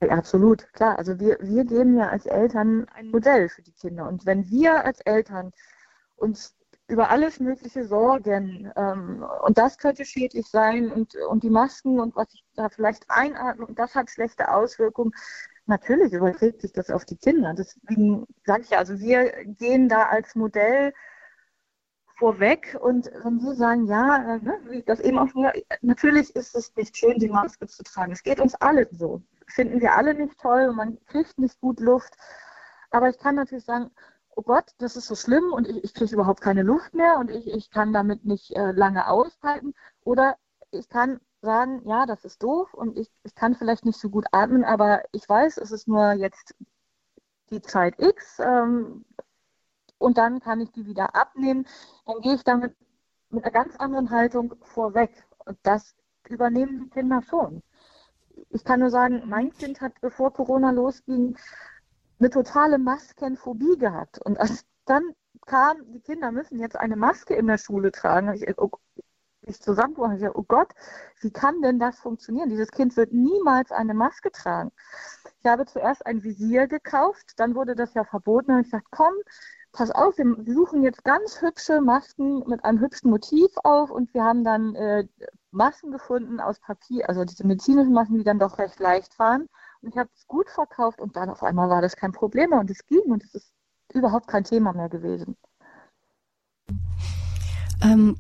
Absolut, klar. Also wir, wir geben ja als Eltern ein Modell für die Kinder. Und wenn wir als Eltern uns über alles Mögliche sorgen ähm, und das könnte schädlich sein und, und die Masken und was ich da vielleicht einatme und das hat schlechte Auswirkungen, natürlich überträgt sich das auf die Kinder. Deswegen sage ich ja, also wir gehen da als Modell vorweg. Und wenn Sie sagen, ja, äh, ne, das eben auch nur, natürlich ist es nicht schön, die Maske zu tragen. Es geht uns allen so. finden wir alle nicht toll und man kriegt nicht gut Luft. Aber ich kann natürlich sagen, oh Gott, das ist so schlimm und ich, ich kriege überhaupt keine Luft mehr und ich, ich kann damit nicht äh, lange aushalten. Oder ich kann sagen, ja, das ist doof und ich, ich kann vielleicht nicht so gut atmen, aber ich weiß, es ist nur jetzt die Zeit X ähm, und dann kann ich die wieder abnehmen. Dann gehe ich damit mit einer ganz anderen Haltung vorweg. Und das übernehmen die Kinder schon. Ich kann nur sagen, mein Kind hat, bevor Corona losging, eine totale Maskenphobie gehabt. Und als dann kam, die Kinder müssen jetzt eine Maske in der Schule tragen, ich, oh, ich zusammenbrochen, ich oh Gott, wie kann denn das funktionieren? Dieses Kind wird niemals eine Maske tragen. Ich habe zuerst ein Visier gekauft, dann wurde das ja verboten und ich sagte, komm, pass auf, wir suchen jetzt ganz hübsche Masken mit einem hübschen Motiv auf und wir haben dann äh, Masken gefunden aus Papier, also diese medizinischen Masken, die dann doch recht leicht waren. Und ich habe es gut verkauft und dann auf einmal war das kein Problem mehr und es ging und es ist überhaupt kein Thema mehr gewesen. Ähm,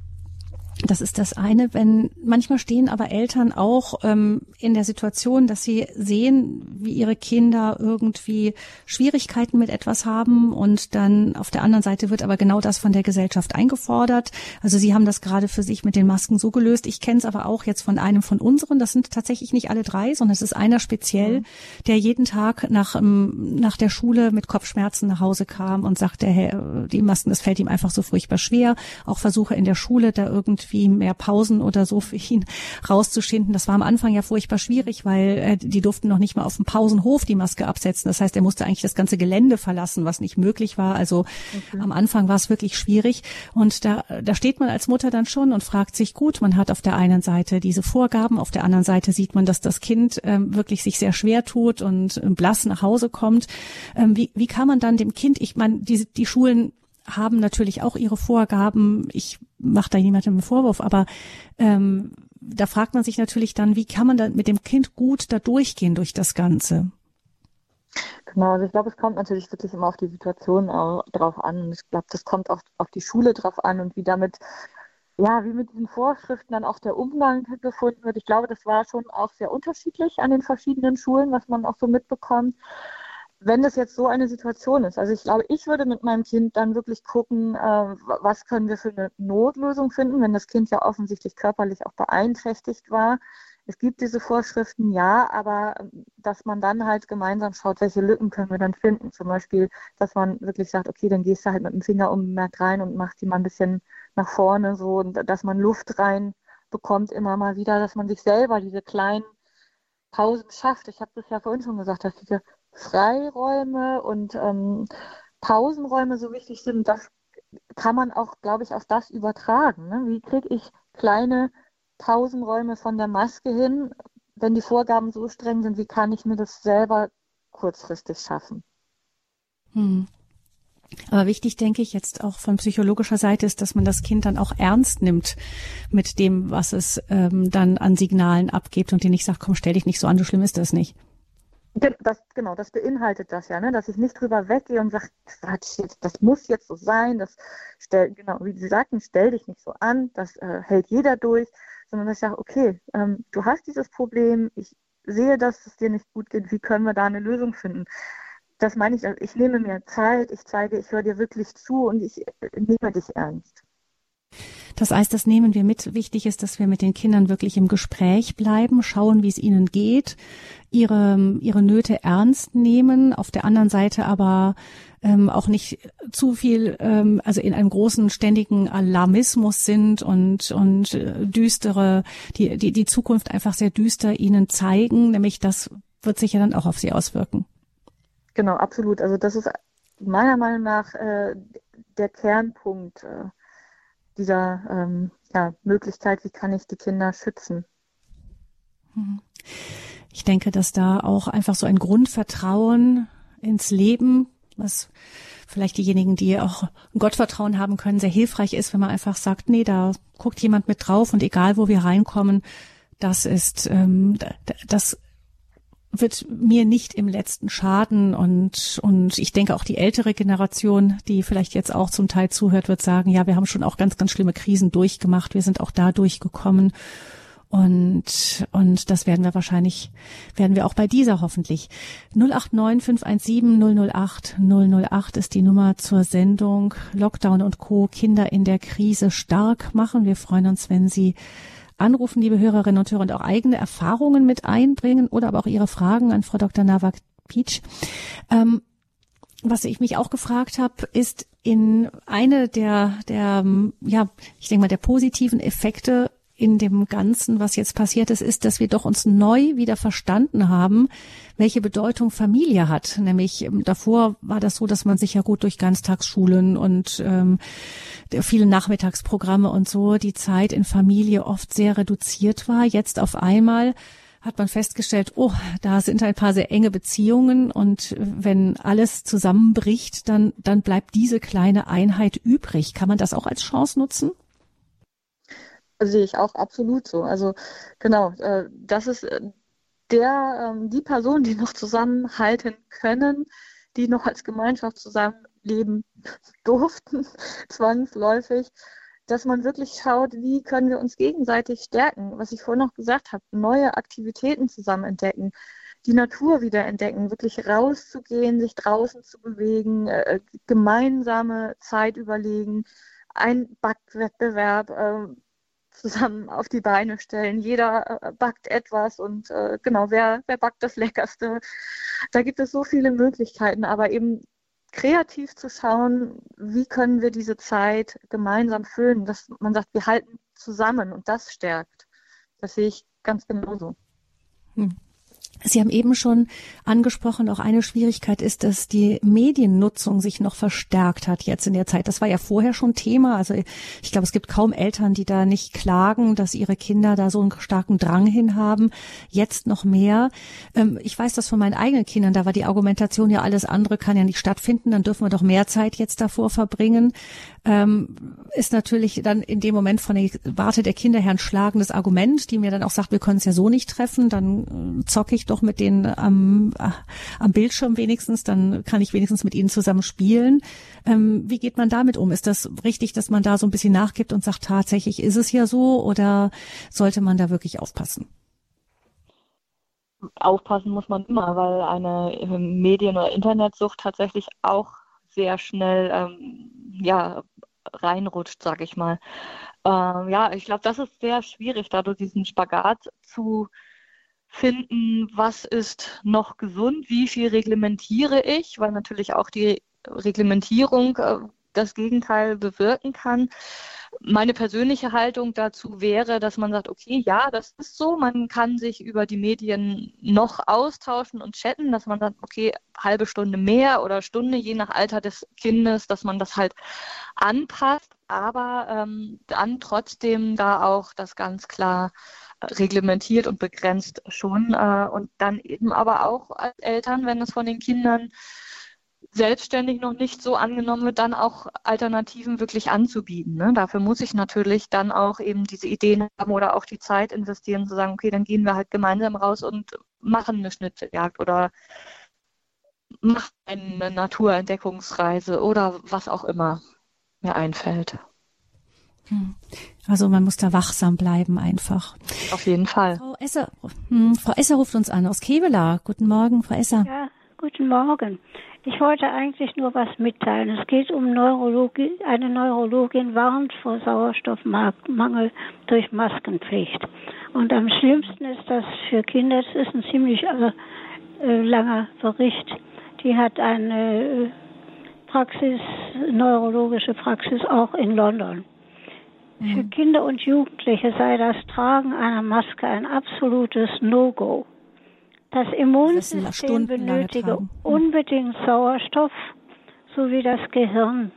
das ist das eine. Wenn manchmal stehen aber Eltern auch ähm, in der Situation, dass sie sehen, wie ihre Kinder irgendwie Schwierigkeiten mit etwas haben und dann auf der anderen Seite wird aber genau das von der Gesellschaft eingefordert. Also sie haben das gerade für sich mit den Masken so gelöst. Ich kenne es aber auch jetzt von einem von unseren. Das sind tatsächlich nicht alle drei, sondern es ist einer speziell, mhm. der jeden Tag nach ähm, nach der Schule mit Kopfschmerzen nach Hause kam und sagte, hey, die Masken, das fällt ihm einfach so furchtbar schwer. Auch Versuche in der Schule da irgendwie irgendwie mehr Pausen oder so für ihn rauszuschinden. Das war am Anfang ja furchtbar schwierig, weil äh, die durften noch nicht mal auf dem Pausenhof die Maske absetzen. Das heißt, er musste eigentlich das ganze Gelände verlassen, was nicht möglich war. Also okay. am Anfang war es wirklich schwierig. Und da, da steht man als Mutter dann schon und fragt sich, gut, man hat auf der einen Seite diese Vorgaben, auf der anderen Seite sieht man, dass das Kind ähm, wirklich sich sehr schwer tut und blass nach Hause kommt. Ähm, wie, wie kann man dann dem Kind, ich meine, die, die Schulen haben natürlich auch ihre Vorgaben. Ich mache da niemandem einen Vorwurf, aber ähm, da fragt man sich natürlich dann, wie kann man da mit dem Kind gut da durchgehen durch das Ganze? Genau, also ich glaube, es kommt natürlich wirklich immer auf die Situation drauf an. Ich glaube, das kommt auch auf die Schule drauf an und wie damit, ja, wie mit diesen Vorschriften dann auch der Umgang gefunden wird. Ich glaube, das war schon auch sehr unterschiedlich an den verschiedenen Schulen, was man auch so mitbekommt wenn das jetzt so eine Situation ist, also ich glaube, ich würde mit meinem Kind dann wirklich gucken, äh, was können wir für eine Notlösung finden, wenn das Kind ja offensichtlich körperlich auch beeinträchtigt war. Es gibt diese Vorschriften, ja, aber ähm, dass man dann halt gemeinsam schaut, welche Lücken können wir dann finden. Zum Beispiel, dass man wirklich sagt, okay, dann gehst du halt mit dem Finger unbemerkt rein und machst die mal ein bisschen nach vorne, so, dass man Luft rein bekommt immer mal wieder, dass man sich selber diese kleinen Pausen schafft. Ich habe das ja vorhin schon gesagt, dass diese Freiräume und ähm, Pausenräume so wichtig sind, das kann man auch, glaube ich, auf das übertragen. Ne? Wie kriege ich kleine Pausenräume von der Maske hin, wenn die Vorgaben so streng sind, wie kann ich mir das selber kurzfristig schaffen? Hm. Aber wichtig, denke ich, jetzt auch von psychologischer Seite ist, dass man das Kind dann auch ernst nimmt mit dem, was es ähm, dann an Signalen abgibt und dir nicht sagt, komm, stell dich nicht so an, so schlimm ist das nicht. Das, genau, das beinhaltet das ja, ne? dass ich nicht drüber weggehe und sage, das muss jetzt so sein, das stell, genau, wie Sie sagten, stell dich nicht so an, das äh, hält jeder durch, sondern dass ich sage, okay, ähm, du hast dieses Problem, ich sehe, dass es dir nicht gut geht, wie können wir da eine Lösung finden? Das meine ich, also ich nehme mir Zeit, ich zeige, ich höre dir wirklich zu und ich äh, nehme dich ernst. Das heißt, das nehmen wir mit. Wichtig ist, dass wir mit den Kindern wirklich im Gespräch bleiben, schauen, wie es ihnen geht, ihre, ihre Nöte ernst nehmen, auf der anderen Seite aber ähm, auch nicht zu viel, ähm, also in einem großen ständigen Alarmismus sind und, und äh, düstere, die, die, die Zukunft einfach sehr düster ihnen zeigen, nämlich das wird sich ja dann auch auf sie auswirken. Genau, absolut. Also das ist meiner Meinung nach äh, der Kernpunkt. Äh dieser ähm, ja, Möglichkeit, wie kann ich die Kinder schützen. Hm. Ich denke, dass da auch einfach so ein Grundvertrauen ins Leben, was vielleicht diejenigen, die auch Gottvertrauen haben können, sehr hilfreich ist, wenn man einfach sagt, nee, da guckt jemand mit drauf und egal wo wir reinkommen, das ist, ähm, das wird mir nicht im letzten schaden und und ich denke auch die ältere Generation, die vielleicht jetzt auch zum Teil zuhört, wird sagen, ja, wir haben schon auch ganz ganz schlimme Krisen durchgemacht, wir sind auch da durchgekommen Und, und das werden wir wahrscheinlich, werden wir auch bei dieser hoffentlich. 089 517 008 008 ist die Nummer zur Sendung Lockdown und Co. Kinder in der Krise stark machen. Wir freuen uns, wenn Sie anrufen, liebe Hörerinnen und Hörer, und auch eigene Erfahrungen mit einbringen oder aber auch Ihre Fragen an Frau Dr. Navak-Pietsch. Ähm, was ich mich auch gefragt habe, ist in eine der, der, ja, ich denke mal, der positiven Effekte in dem Ganzen, was jetzt passiert ist, ist, dass wir doch uns neu wieder verstanden haben, welche Bedeutung Familie hat. Nämlich ähm, davor war das so, dass man sich ja gut durch Ganztagsschulen und ähm, viele Nachmittagsprogramme und so die Zeit in Familie oft sehr reduziert war. Jetzt auf einmal hat man festgestellt, oh, da sind ein paar sehr enge Beziehungen und wenn alles zusammenbricht, dann, dann bleibt diese kleine Einheit übrig. Kann man das auch als Chance nutzen? Sehe ich auch absolut so. Also genau, äh, das ist äh, der, ähm, die Personen, die noch zusammenhalten können, die noch als Gemeinschaft zusammenleben durften, zwangsläufig, dass man wirklich schaut, wie können wir uns gegenseitig stärken, was ich vorhin noch gesagt habe, neue Aktivitäten zusammen entdecken, die Natur wieder entdecken, wirklich rauszugehen, sich draußen zu bewegen, äh, gemeinsame Zeit überlegen, ein Backwettbewerb, äh, zusammen auf die Beine stellen. Jeder äh, backt etwas und äh, genau, wer, wer backt das Leckerste? Da gibt es so viele Möglichkeiten, aber eben kreativ zu schauen, wie können wir diese Zeit gemeinsam füllen, dass man sagt, wir halten zusammen und das stärkt. Das sehe ich ganz genauso. Hm. Sie haben eben schon angesprochen, auch eine Schwierigkeit ist, dass die Mediennutzung sich noch verstärkt hat jetzt in der Zeit. Das war ja vorher schon Thema. Also ich glaube, es gibt kaum Eltern, die da nicht klagen, dass ihre Kinder da so einen starken Drang hin haben. Jetzt noch mehr. Ähm, ich weiß das von meinen eigenen Kindern. Da war die Argumentation ja, alles andere kann ja nicht stattfinden. Dann dürfen wir doch mehr Zeit jetzt davor verbringen. Ähm, ist natürlich dann in dem Moment von der Warte der Kinder her ein schlagendes Argument, die mir dann auch sagt, wir können es ja so nicht treffen. Dann äh, zocke ich doch mit denen am, am Bildschirm wenigstens, dann kann ich wenigstens mit ihnen zusammen spielen. Ähm, wie geht man damit um? Ist das richtig, dass man da so ein bisschen nachgibt und sagt, tatsächlich ist es ja so oder sollte man da wirklich aufpassen? Aufpassen muss man immer, weil eine ähm, Medien- oder Internetsucht tatsächlich auch sehr schnell ähm, ja, reinrutscht, sag ich mal. Ähm, ja, ich glaube, das ist sehr schwierig, da diesen Spagat zu finden, was ist noch gesund, wie viel reglementiere ich, weil natürlich auch die Reglementierung äh, das Gegenteil bewirken kann. Meine persönliche Haltung dazu wäre, dass man sagt, okay, ja, das ist so, man kann sich über die Medien noch austauschen und chatten, dass man sagt, okay, halbe Stunde mehr oder Stunde, je nach Alter des Kindes, dass man das halt anpasst, aber ähm, dann trotzdem da auch das ganz klar reglementiert und begrenzt schon. Äh, und dann eben aber auch als Eltern, wenn es von den Kindern selbstständig noch nicht so angenommen wird, dann auch Alternativen wirklich anzubieten. Ne? Dafür muss ich natürlich dann auch eben diese Ideen haben oder auch die Zeit investieren, zu sagen, okay, dann gehen wir halt gemeinsam raus und machen eine Schnitzeljagd oder machen eine Naturentdeckungsreise oder was auch immer mir einfällt. Hm. Also man muss da wachsam bleiben einfach. Auf jeden Fall. Frau Esser, hm, Frau Esser ruft uns an aus Kevela. Guten Morgen, Frau Esser. Ja, guten Morgen. Ich wollte eigentlich nur was mitteilen. Es geht um Neurologie. Eine Neurologin warnt vor Sauerstoffmangel durch Maskenpflicht. Und am schlimmsten ist das für Kinder. Es ist ein ziemlich äh, äh langer Bericht. Die hat eine äh, Praxis, neurologische Praxis auch in London. Für mhm. Kinder und Jugendliche sei das Tragen einer Maske ein absolutes No-Go. Das Immunsystem benötige mhm. unbedingt Sauerstoff, sowie das Gehirn.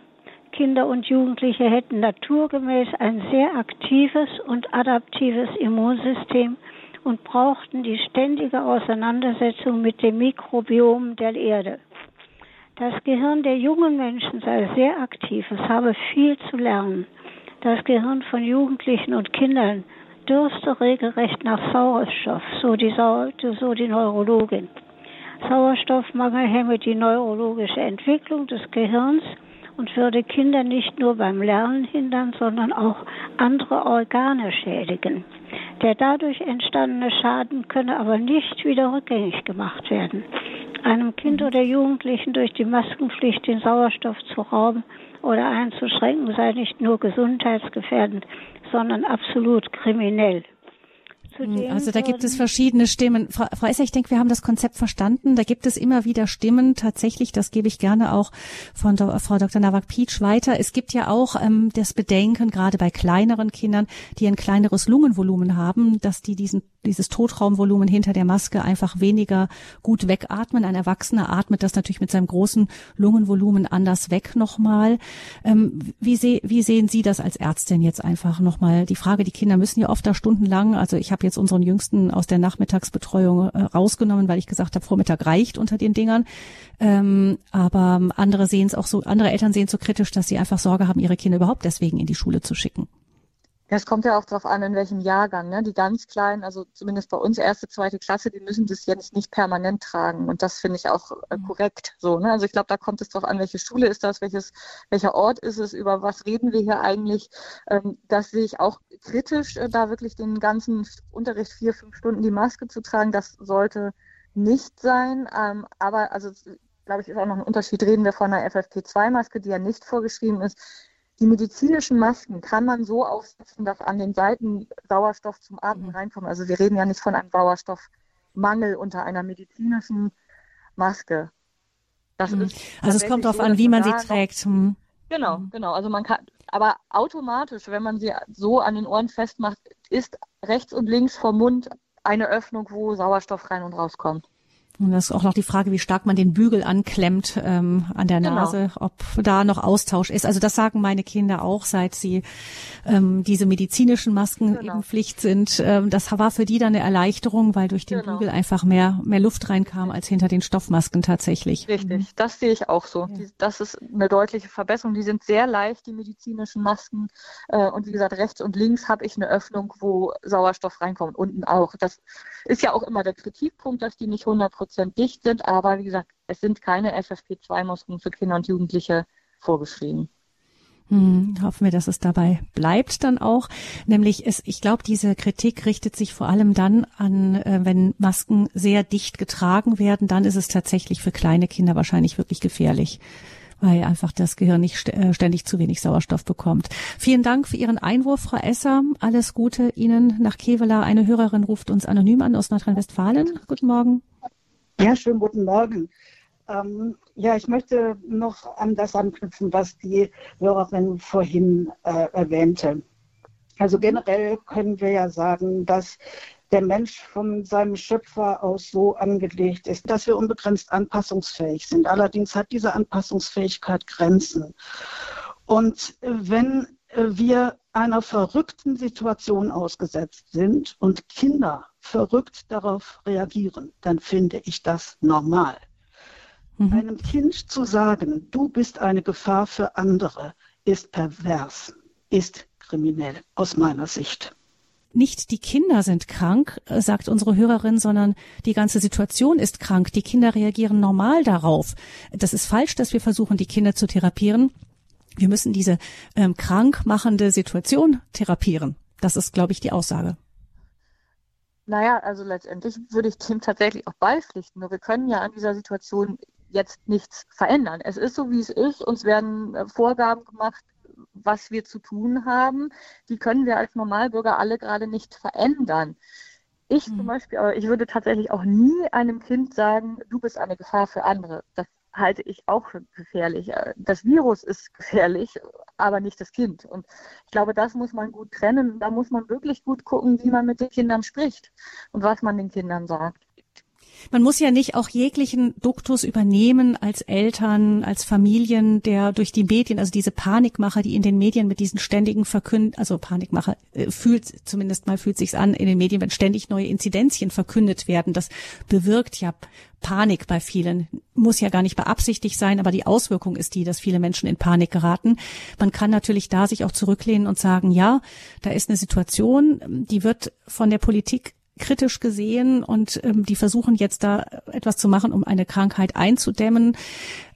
Kinder und Jugendliche hätten naturgemäß ein sehr aktives und adaptives Immunsystem und brauchten die ständige Auseinandersetzung mit dem Mikrobiom der Erde. Das Gehirn der jungen Menschen sei sehr aktiv, es habe viel zu lernen. Das Gehirn von Jugendlichen und Kindern dürste regelrecht nach Sauerstoff, so die, Sau so die Neurologin. Sauerstoffmangel hemme die neurologische Entwicklung des Gehirns und würde Kinder nicht nur beim Lernen hindern, sondern auch andere Organe schädigen. Der dadurch entstandene Schaden könne aber nicht wieder rückgängig gemacht werden. Einem Kind mhm. oder Jugendlichen durch die Maskenpflicht den Sauerstoff zu rauben oder einzuschränken sei nicht nur gesundheitsgefährdend, sondern absolut kriminell. Hm, also da gibt es verschiedene Stimmen. Frau, Frau Esser, ich denke, wir haben das Konzept verstanden. Da gibt es immer wieder Stimmen. Tatsächlich, das gebe ich gerne auch von Do Frau Dr. Nowak-Pietsch weiter. Es gibt ja auch ähm, das Bedenken, gerade bei kleineren Kindern, die ein kleineres Lungenvolumen haben, dass die diesen dieses Totraumvolumen hinter der Maske einfach weniger gut wegatmen. Ein Erwachsener atmet das natürlich mit seinem großen Lungenvolumen anders weg nochmal. Ähm, wie, seh, wie sehen Sie das als Ärztin jetzt einfach nochmal? Die Frage, die Kinder müssen ja oft da stundenlang, also ich habe jetzt unseren Jüngsten aus der Nachmittagsbetreuung äh, rausgenommen, weil ich gesagt habe, Vormittag reicht unter den Dingern. Ähm, aber andere sehen es auch so, andere Eltern sehen es so kritisch, dass sie einfach Sorge haben, ihre Kinder überhaupt deswegen in die Schule zu schicken. Es kommt ja auch darauf an, in welchem Jahrgang. Ne? Die ganz Kleinen, also zumindest bei uns erste, zweite Klasse, die müssen das jetzt nicht permanent tragen. Und das finde ich auch äh, mhm. korrekt. So, ne? Also ich glaube, da kommt es darauf an, welche Schule ist das, welches, welcher Ort ist es, über was reden wir hier eigentlich. Ähm, das sehe ich auch kritisch, äh, da wirklich den ganzen Unterricht vier, fünf Stunden die Maske zu tragen. Das sollte nicht sein. Ähm, aber also glaube ich, ist auch noch ein Unterschied. Reden wir von einer FFP2-Maske, die ja nicht vorgeschrieben ist die medizinischen Masken kann man so aufsetzen, dass an den Seiten Sauerstoff zum Atmen mhm. reinkommt. Also wir reden ja nicht von einem Sauerstoffmangel unter einer medizinischen Maske. Das mhm. ist also es kommt darauf an, wie man sie trägt. Mhm. Genau, mhm. genau. Also man kann, aber automatisch, wenn man sie so an den Ohren festmacht, ist rechts und links vom Mund eine Öffnung, wo Sauerstoff rein und rauskommt. Und das ist auch noch die Frage, wie stark man den Bügel anklemmt ähm, an der genau. Nase, ob da noch Austausch ist. Also das sagen meine Kinder auch, seit sie ähm, diese medizinischen Masken genau. eben Pflicht sind. Ähm, das war für die dann eine Erleichterung, weil durch den genau. Bügel einfach mehr, mehr Luft reinkam als hinter den Stoffmasken tatsächlich. Richtig, mhm. das sehe ich auch so. Ja. Die, das ist eine deutliche Verbesserung. Die sind sehr leicht, die medizinischen Masken. Äh, und wie gesagt, rechts und links habe ich eine Öffnung, wo Sauerstoff reinkommt. Unten auch. Das ist ja auch immer der Kritikpunkt, dass die nicht 100 Prozent dicht sind. Aber wie gesagt, es sind keine FFP2-Masken für Kinder und Jugendliche vorgeschrieben. Hm, hoffen wir, dass es dabei bleibt dann auch. Nämlich, es, ich glaube, diese Kritik richtet sich vor allem dann an, äh, wenn Masken sehr dicht getragen werden, dann ist es tatsächlich für kleine Kinder wahrscheinlich wirklich gefährlich weil einfach das Gehirn nicht äh, ständig zu wenig Sauerstoff bekommt. Vielen Dank für Ihren Einwurf, Frau Esser. Alles Gute Ihnen nach Kevela. Eine Hörerin ruft uns anonym an aus Nordrhein-Westfalen. Guten Morgen. Ja, schönen guten Morgen. Ähm, ja, ich möchte noch an das anknüpfen, was die Hörerin vorhin äh, erwähnte. Also generell können wir ja sagen, dass der Mensch von seinem Schöpfer aus so angelegt ist, dass wir unbegrenzt anpassungsfähig sind. Allerdings hat diese Anpassungsfähigkeit Grenzen. Und wenn wir einer verrückten Situation ausgesetzt sind und Kinder verrückt darauf reagieren, dann finde ich das normal. Mhm. Einem Kind zu sagen, du bist eine Gefahr für andere, ist pervers, ist kriminell aus meiner Sicht. Nicht die Kinder sind krank, äh, sagt unsere Hörerin, sondern die ganze Situation ist krank. Die Kinder reagieren normal darauf. Das ist falsch, dass wir versuchen, die Kinder zu therapieren. Wir müssen diese ähm, krankmachende Situation therapieren. Das ist, glaube ich, die Aussage. Naja, also letztendlich würde ich dem tatsächlich auch beipflichten. Nur wir können ja an dieser Situation jetzt nichts verändern. Es ist so, wie es ist. Uns werden äh, Vorgaben gemacht, was wir zu tun haben. Die können wir als Normalbürger alle gerade nicht verändern. Ich mhm. zum Beispiel, aber ich würde tatsächlich auch nie einem Kind sagen, du bist eine Gefahr für andere. Das halte ich auch für gefährlich. Äh, das Virus ist gefährlich, aber nicht das Kind. Und ich glaube, das muss man gut trennen. Da muss man wirklich gut gucken, wie man mit den Kindern spricht und was man den Kindern sagt. Man muss ja nicht auch jeglichen Duktus übernehmen als Eltern, als Familien, der durch die Medien, also diese Panikmacher, die in den Medien mit diesen ständigen Verkünd, also Panikmacher äh, fühlt zumindest mal fühlt sich's an in den Medien, wenn ständig neue Inzidenzien verkündet werden. Das bewirkt ja Panik bei vielen. Muss ja gar nicht beabsichtigt sein, aber die Auswirkung ist die, dass viele Menschen in Panik geraten. Man kann natürlich da sich auch zurücklehnen und sagen, ja, da ist eine Situation, die wird von der Politik kritisch gesehen und ähm, die versuchen jetzt da etwas zu machen, um eine Krankheit einzudämmen.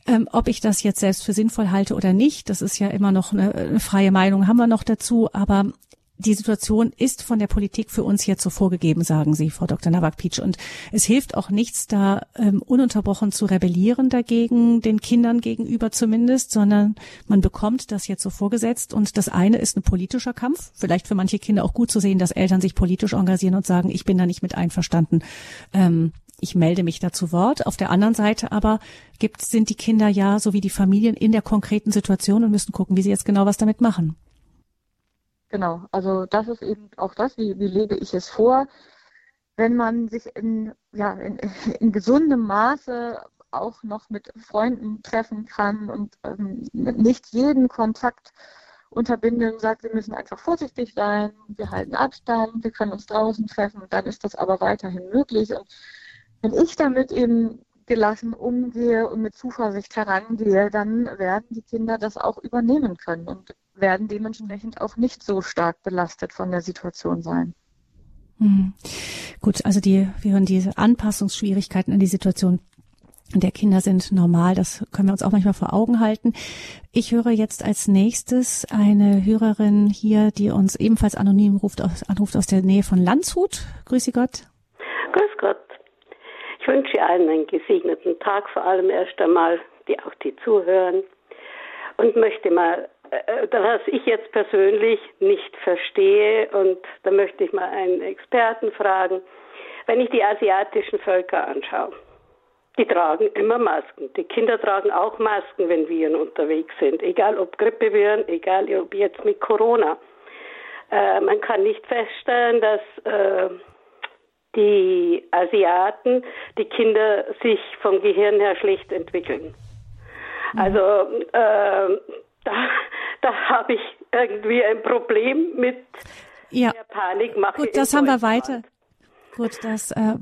Ähm, ob ich das jetzt selbst für sinnvoll halte oder nicht, das ist ja immer noch eine, eine freie Meinung, haben wir noch dazu. Aber die Situation ist von der Politik für uns jetzt so vorgegeben, sagen Sie, Frau Dr. Nowak-Pietsch. Und es hilft auch nichts, da ähm, ununterbrochen zu rebellieren dagegen, den Kindern gegenüber zumindest, sondern man bekommt das jetzt so vorgesetzt. Und das eine ist ein politischer Kampf. Vielleicht für manche Kinder auch gut zu sehen, dass Eltern sich politisch engagieren und sagen, ich bin da nicht mit einverstanden. Ähm, ich melde mich da zu Wort. Auf der anderen Seite aber gibt, sind die Kinder ja, so wie die Familien, in der konkreten Situation und müssen gucken, wie sie jetzt genau was damit machen. Genau, also das ist eben auch das, wie, wie lege ich es vor, wenn man sich in, ja, in, in gesundem Maße auch noch mit Freunden treffen kann und ähm, nicht jeden Kontakt unterbinden und sagt, wir müssen einfach vorsichtig sein, wir halten Abstand, wir können uns draußen treffen, dann ist das aber weiterhin möglich. Und wenn ich damit eben gelassen umgehe und mit Zuversicht herangehe, dann werden die Kinder das auch übernehmen können. Und werden dementsprechend auch nicht so stark belastet von der Situation sein. Hm. Gut, also die, wir hören diese Anpassungsschwierigkeiten an die Situation der Kinder sind normal. Das können wir uns auch manchmal vor Augen halten. Ich höre jetzt als nächstes eine Hörerin hier, die uns ebenfalls anonym ruft, anruft aus der Nähe von Landshut. Grüße Gott. Grüß Gott. Ich wünsche allen einen gesegneten Tag, vor allem erst einmal, die auch die zuhören. Und möchte mal was ich jetzt persönlich nicht verstehe, und da möchte ich mal einen Experten fragen, wenn ich die asiatischen Völker anschaue, die tragen immer Masken. Die Kinder tragen auch Masken, wenn Viren unterwegs sind, egal ob Grippeviren, egal ob jetzt mit Corona. Äh, man kann nicht feststellen, dass äh, die Asiaten, die Kinder sich vom Gehirn her schlecht entwickeln. Mhm. Also äh, da, da habe ich irgendwie ein Problem mit ja. der Panikmache. Gut, das haben wir weiter. Gut, das äh,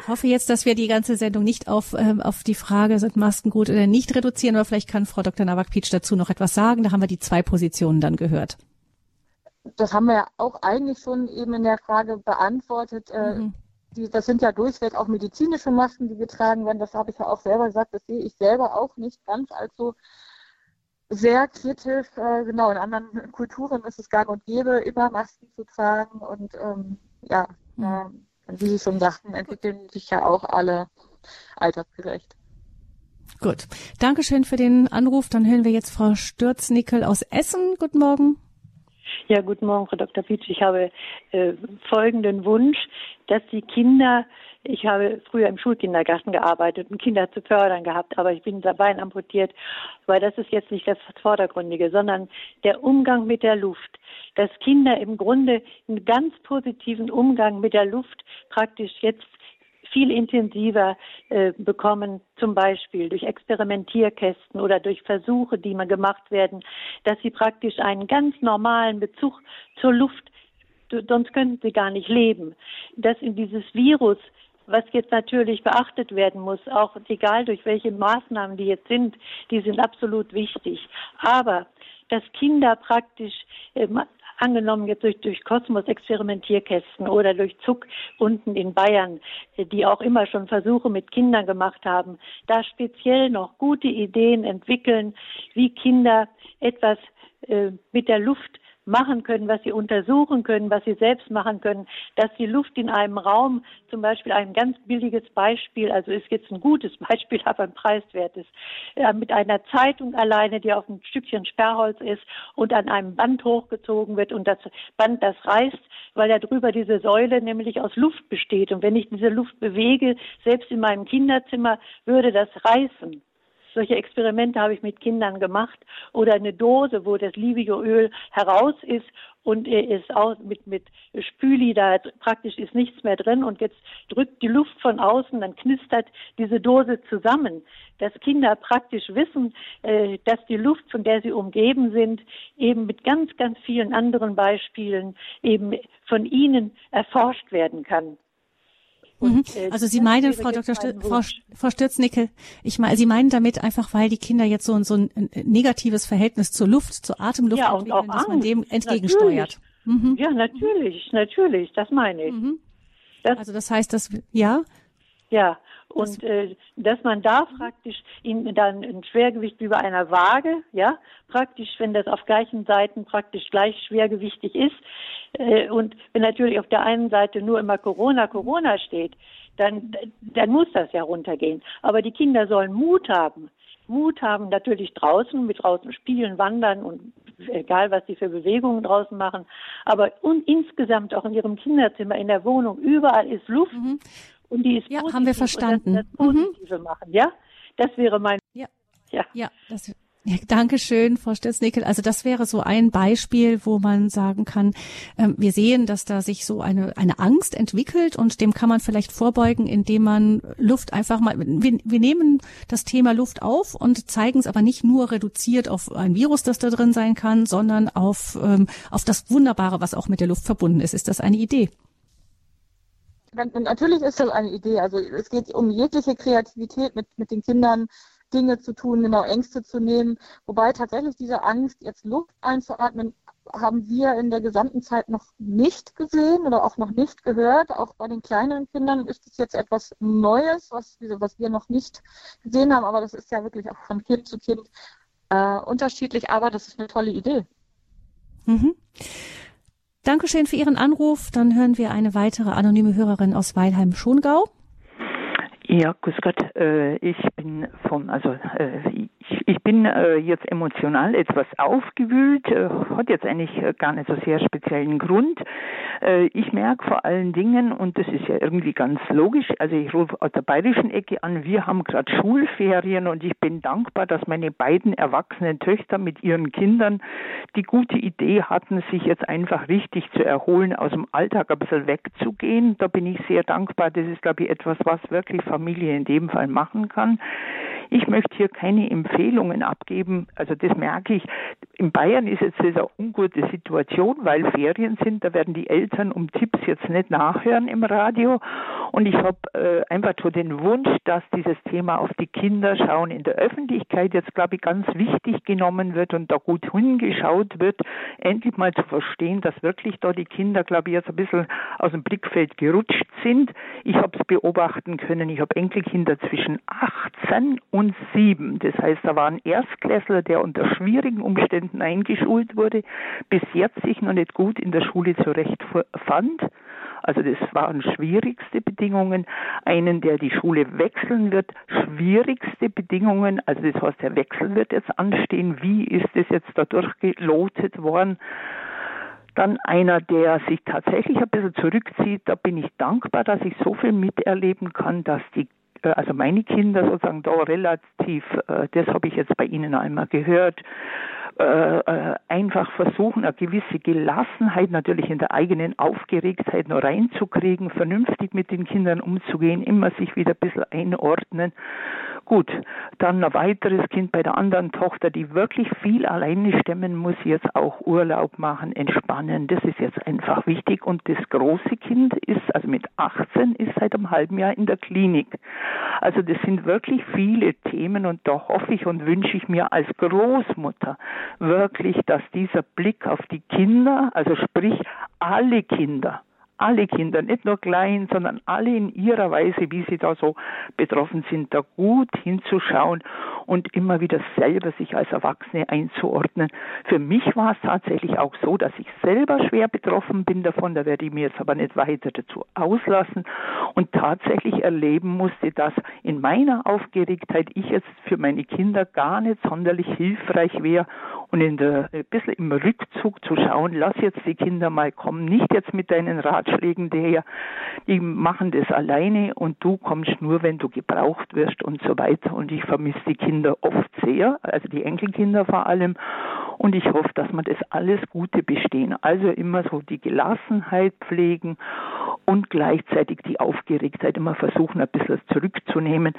ich hoffe jetzt, dass wir die ganze Sendung nicht auf, ähm, auf die Frage, sind Masken gut oder nicht reduzieren, aber vielleicht kann Frau Dr. Nowak-Pietsch dazu noch etwas sagen. Da haben wir die zwei Positionen dann gehört. Das haben wir ja auch eigentlich schon eben in der Frage beantwortet. Äh, mhm. Die, das sind ja durchweg auch medizinische Masken, die getragen werden. Das habe ich ja auch selber gesagt. Das sehe ich selber auch nicht ganz als so sehr kritisch. Äh, genau, in anderen Kulturen ist es gang und gäbe, immer Masken zu tragen. Und ähm, ja, mhm. äh, wie Sie schon sagten, entwickeln sich ja auch alle altersgerecht. Gut. Dankeschön für den Anruf. Dann hören wir jetzt Frau Stürznickel aus Essen. Guten Morgen. Ja, guten Morgen, Frau Dr. Pietsch. Ich habe äh, folgenden Wunsch, dass die Kinder ich habe früher im Schulkindergarten gearbeitet und Kinder zu fördern gehabt, aber ich bin Bein amputiert, weil das ist jetzt nicht das Vordergründige, sondern der Umgang mit der Luft. Dass Kinder im Grunde einen ganz positiven Umgang mit der Luft praktisch jetzt viel intensiver äh, bekommen, zum Beispiel durch Experimentierkästen oder durch Versuche, die mal gemacht werden, dass sie praktisch einen ganz normalen Bezug zur Luft, sonst könnten sie gar nicht leben, dass in dieses Virus was jetzt natürlich beachtet werden muss, auch egal durch welche Maßnahmen die jetzt sind, die sind absolut wichtig. Aber dass Kinder praktisch äh, angenommen jetzt durch, durch Kosmos-Experimentierkästen oder durch Zuck unten in Bayern, äh, die auch immer schon Versuche mit Kindern gemacht haben, da speziell noch gute Ideen entwickeln, wie Kinder etwas äh, mit der Luft machen können, was sie untersuchen können, was sie selbst machen können, dass die Luft in einem Raum, zum Beispiel ein ganz billiges Beispiel, also ist jetzt ein gutes Beispiel, aber ein preiswertes, äh, mit einer Zeitung alleine, die auf ein Stückchen Sperrholz ist und an einem Band hochgezogen wird und das Band, das reißt, weil da drüber diese Säule nämlich aus Luft besteht. Und wenn ich diese Luft bewege, selbst in meinem Kinderzimmer, würde das reißen. Solche Experimente habe ich mit Kindern gemacht. Oder eine Dose, wo das Livioöl heraus ist und ist auch mit, mit Spüli, da praktisch ist nichts mehr drin und jetzt drückt die Luft von außen, dann knistert diese Dose zusammen. Dass Kinder praktisch wissen, äh, dass die Luft, von der sie umgeben sind, eben mit ganz, ganz vielen anderen Beispielen eben von ihnen erforscht werden kann. Mhm. Äh, also Sie meinen, Frau Dr. Stür Frau, Frau Stürznickel, ich meine, Sie meinen damit einfach, weil die Kinder jetzt so, so ein, ein negatives Verhältnis zur Luft, zur Atemluft ja, entwickeln, dass man dem entgegensteuert. Mhm. Ja, natürlich, natürlich, das meine ich. Mhm. Das, also das heißt, dass ja. Ja, Und äh, dass man da praktisch in, dann ein Schwergewicht wie bei einer Waage, ja, praktisch, wenn das auf gleichen Seiten praktisch gleich schwergewichtig ist, äh, und wenn natürlich auf der einen Seite nur immer Corona, Corona steht, dann, dann muss das ja runtergehen. Aber die Kinder sollen Mut haben. Mut haben, natürlich draußen, mit draußen spielen, wandern und egal, was sie für Bewegungen draußen machen. Aber und insgesamt auch in ihrem Kinderzimmer, in der Wohnung, überall ist Luft. Mhm. Und die ist ja, positiv. haben wir verstanden. Das, das mhm. Positive mhm. machen, ja? Das wäre mein. Ja. Ja, ja das, ja, Dankeschön, Frau Stelznickel. Also das wäre so ein Beispiel, wo man sagen kann, ähm, wir sehen, dass da sich so eine, eine Angst entwickelt und dem kann man vielleicht vorbeugen, indem man Luft einfach mal, wir, wir nehmen das Thema Luft auf und zeigen es aber nicht nur reduziert auf ein Virus, das da drin sein kann, sondern auf, ähm, auf das Wunderbare, was auch mit der Luft verbunden ist. Ist das eine Idee? Natürlich ist das eine Idee. Also es geht um jegliche Kreativität mit, mit den Kindern Dinge zu tun, genau Ängste zu nehmen. Wobei tatsächlich diese Angst, jetzt Luft einzuatmen, haben wir in der gesamten Zeit noch nicht gesehen oder auch noch nicht gehört. Auch bei den kleineren Kindern ist es jetzt etwas Neues, was, was wir noch nicht gesehen haben. Aber das ist ja wirklich auch von Kind zu Kind äh, unterschiedlich. Aber das ist eine tolle Idee. Mhm. Dankeschön für Ihren Anruf. Dann hören wir eine weitere anonyme Hörerin aus Weilheim-Schongau. Ja, grüß Gott. Äh, ich bin von, also äh, ich, ich bin äh, jetzt emotional etwas aufgewühlt, hat jetzt eigentlich gar nicht so sehr speziellen Grund. Ich merke vor allen Dingen, und das ist ja irgendwie ganz logisch, also ich rufe aus der bayerischen Ecke an, wir haben gerade Schulferien und ich bin dankbar, dass meine beiden erwachsenen Töchter mit ihren Kindern die gute Idee hatten, sich jetzt einfach richtig zu erholen, aus dem Alltag ein bisschen wegzugehen. Da bin ich sehr dankbar. Das ist, glaube ich, etwas, was wirklich Familie in dem Fall machen kann. Ich möchte hier keine Empfehlungen abgeben. Also das merke ich. In Bayern ist jetzt eine ungute Situation, weil Ferien sind. Da werden die Eltern um Tipps jetzt nicht nachhören im Radio. Und ich habe äh, einfach so den Wunsch, dass dieses Thema auf die Kinder schauen in der Öffentlichkeit jetzt, glaube ich, ganz wichtig genommen wird und da gut hingeschaut wird, endlich mal zu verstehen, dass wirklich da die Kinder, glaube ich, jetzt ein bisschen aus dem Blickfeld gerutscht sind. Ich habe es beobachten können. Ich habe Enkelkinder zwischen 18 und 7. Das heißt, da war ein Erstklässler, der unter schwierigen Umständen eingeschult wurde, bis jetzt sich noch nicht gut in der Schule zurechtfand. Also das waren schwierigste Bedingungen. Einen, der die Schule wechseln wird, schwierigste Bedingungen. Also das heißt, der Wechsel wird jetzt anstehen. Wie ist es jetzt da durchgelotet worden? Dann einer, der sich tatsächlich ein bisschen zurückzieht. Da bin ich dankbar, dass ich so viel miterleben kann, dass die also meine Kinder sozusagen da relativ, äh, das habe ich jetzt bei Ihnen einmal gehört, äh, einfach versuchen, eine gewisse Gelassenheit natürlich in der eigenen Aufgeregtheit noch reinzukriegen, vernünftig mit den Kindern umzugehen, immer sich wieder ein bisschen einordnen Gut, dann ein weiteres Kind bei der anderen Tochter, die wirklich viel alleine stemmen muss, jetzt auch Urlaub machen, entspannen. Das ist jetzt einfach wichtig. Und das große Kind ist, also mit 18, ist seit einem halben Jahr in der Klinik. Also das sind wirklich viele Themen und da hoffe ich und wünsche ich mir als Großmutter wirklich, dass dieser Blick auf die Kinder, also sprich alle Kinder, alle Kinder, nicht nur klein, sondern alle in ihrer Weise, wie sie da so betroffen sind, da gut hinzuschauen und immer wieder selber sich als Erwachsene einzuordnen. Für mich war es tatsächlich auch so, dass ich selber schwer betroffen bin davon, da werde ich mir jetzt aber nicht weiter dazu auslassen und tatsächlich erleben musste, dass in meiner Aufgeregtheit ich jetzt für meine Kinder gar nicht sonderlich hilfreich wäre und in der, ein bisschen im Rückzug zu schauen, lass jetzt die Kinder mal kommen, nicht jetzt mit deinen Ratschlägen daher, die machen das alleine und du kommst nur, wenn du gebraucht wirst und so weiter. Und ich vermisse die Kinder oft sehr, also die Enkelkinder vor allem. Und ich hoffe, dass wir das alles Gute bestehen. Also immer so die Gelassenheit pflegen und gleichzeitig die Aufgeregtheit immer versuchen, ein bisschen zurückzunehmen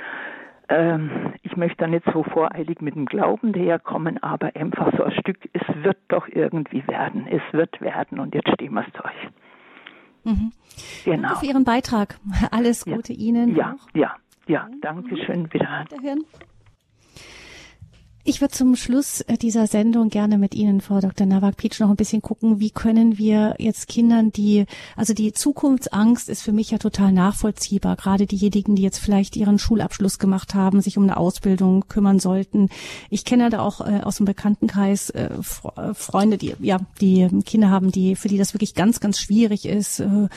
ähm, ich möchte da nicht so voreilig mit dem Glauben daherkommen, aber einfach so ein Stück, es wird doch irgendwie werden, es wird werden und jetzt stehen wir es durch. Mhm. Genau. Danke für Ihren Beitrag. Alles Gute ja. Ihnen. Ja, auch. ja, ja, danke schön. Wieder. Ich würde zum Schluss äh, dieser Sendung gerne mit Ihnen, Frau Dr. Nowak-Pietsch, noch ein bisschen gucken, wie können wir jetzt Kindern, die, also die Zukunftsangst ist für mich ja total nachvollziehbar, gerade diejenigen, die jetzt vielleicht ihren Schulabschluss gemacht haben, sich um eine Ausbildung kümmern sollten. Ich kenne da auch äh, aus dem Bekanntenkreis äh, äh Freunde, die ja die Kinder haben, die für die das wirklich ganz, ganz schwierig ist, äh,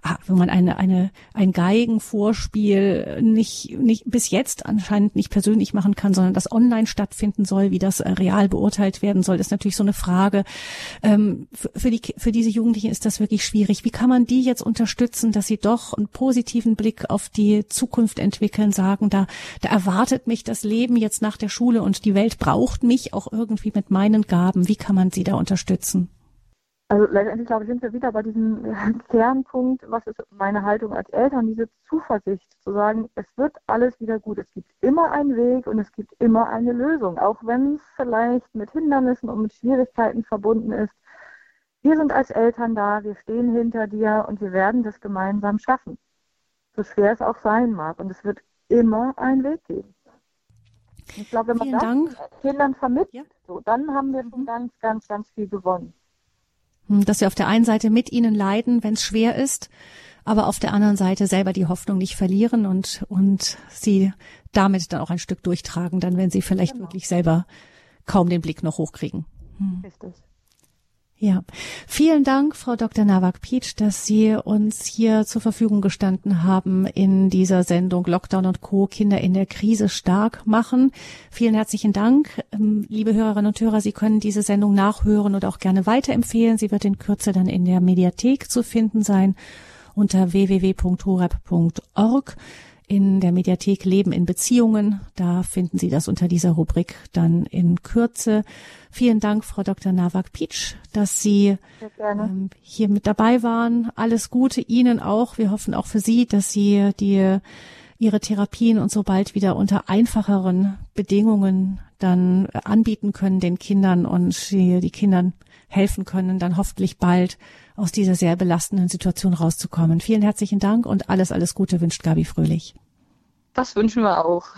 ah, wenn man eine, eine, ein Geigenvorspiel nicht, nicht bis jetzt anscheinend nicht persönlich machen kann, sondern das online stattfinden soll, wie das äh, real beurteilt werden soll, ist natürlich so eine Frage. Ähm, für, für, die, für diese Jugendlichen ist das wirklich schwierig. Wie kann man die jetzt unterstützen, dass sie doch einen positiven Blick auf die Zukunft entwickeln, sagen, da, da erwartet mich das Leben jetzt nach der Schule und die Welt braucht mich auch irgendwie mit meinen Gaben. Wie kann man sie da unterstützen? Also letztendlich, glaube ich, sind wir wieder bei diesem Kernpunkt, was ist meine Haltung als Eltern, diese Zuversicht zu sagen, es wird alles wieder gut. Es gibt immer einen Weg und es gibt immer eine Lösung, auch wenn es vielleicht mit Hindernissen und mit Schwierigkeiten verbunden ist. Wir sind als Eltern da, wir stehen hinter dir und wir werden das gemeinsam schaffen. So schwer es auch sein mag. Und es wird immer einen Weg geben. Ich glaube, wenn man Vielen das Dank. Kindern vermittelt, ja. so, dann haben wir schon mhm. ganz, ganz, ganz viel gewonnen. Hm, dass wir auf der einen Seite mit ihnen leiden, wenn es schwer ist, aber auf der anderen Seite selber die Hoffnung nicht verlieren und, und sie damit dann auch ein Stück durchtragen, dann wenn sie vielleicht genau. wirklich selber kaum den Blick noch hochkriegen. Hm. Richtig. Ja, vielen Dank, Frau Dr. Nowak-Pietsch, dass Sie uns hier zur Verfügung gestanden haben in dieser Sendung Lockdown und Co. Kinder in der Krise stark machen. Vielen herzlichen Dank. Ähm, liebe Hörerinnen und Hörer, Sie können diese Sendung nachhören oder auch gerne weiterempfehlen. Sie wird in Kürze dann in der Mediathek zu finden sein unter www.horeb.org in der Mediathek Leben in Beziehungen. Da finden Sie das unter dieser Rubrik dann in Kürze. Vielen Dank, Frau Dr. Nowak-Pietsch, dass Sie ähm, hier mit dabei waren. Alles Gute Ihnen auch. Wir hoffen auch für Sie, dass Sie die Ihre Therapien und so bald wieder unter einfacheren Bedingungen dann anbieten können den Kindern und die, die Kindern helfen können, dann hoffentlich bald aus dieser sehr belastenden Situation rauszukommen. Vielen herzlichen Dank und alles, alles Gute wünscht Gabi Fröhlich. Das wünschen wir auch.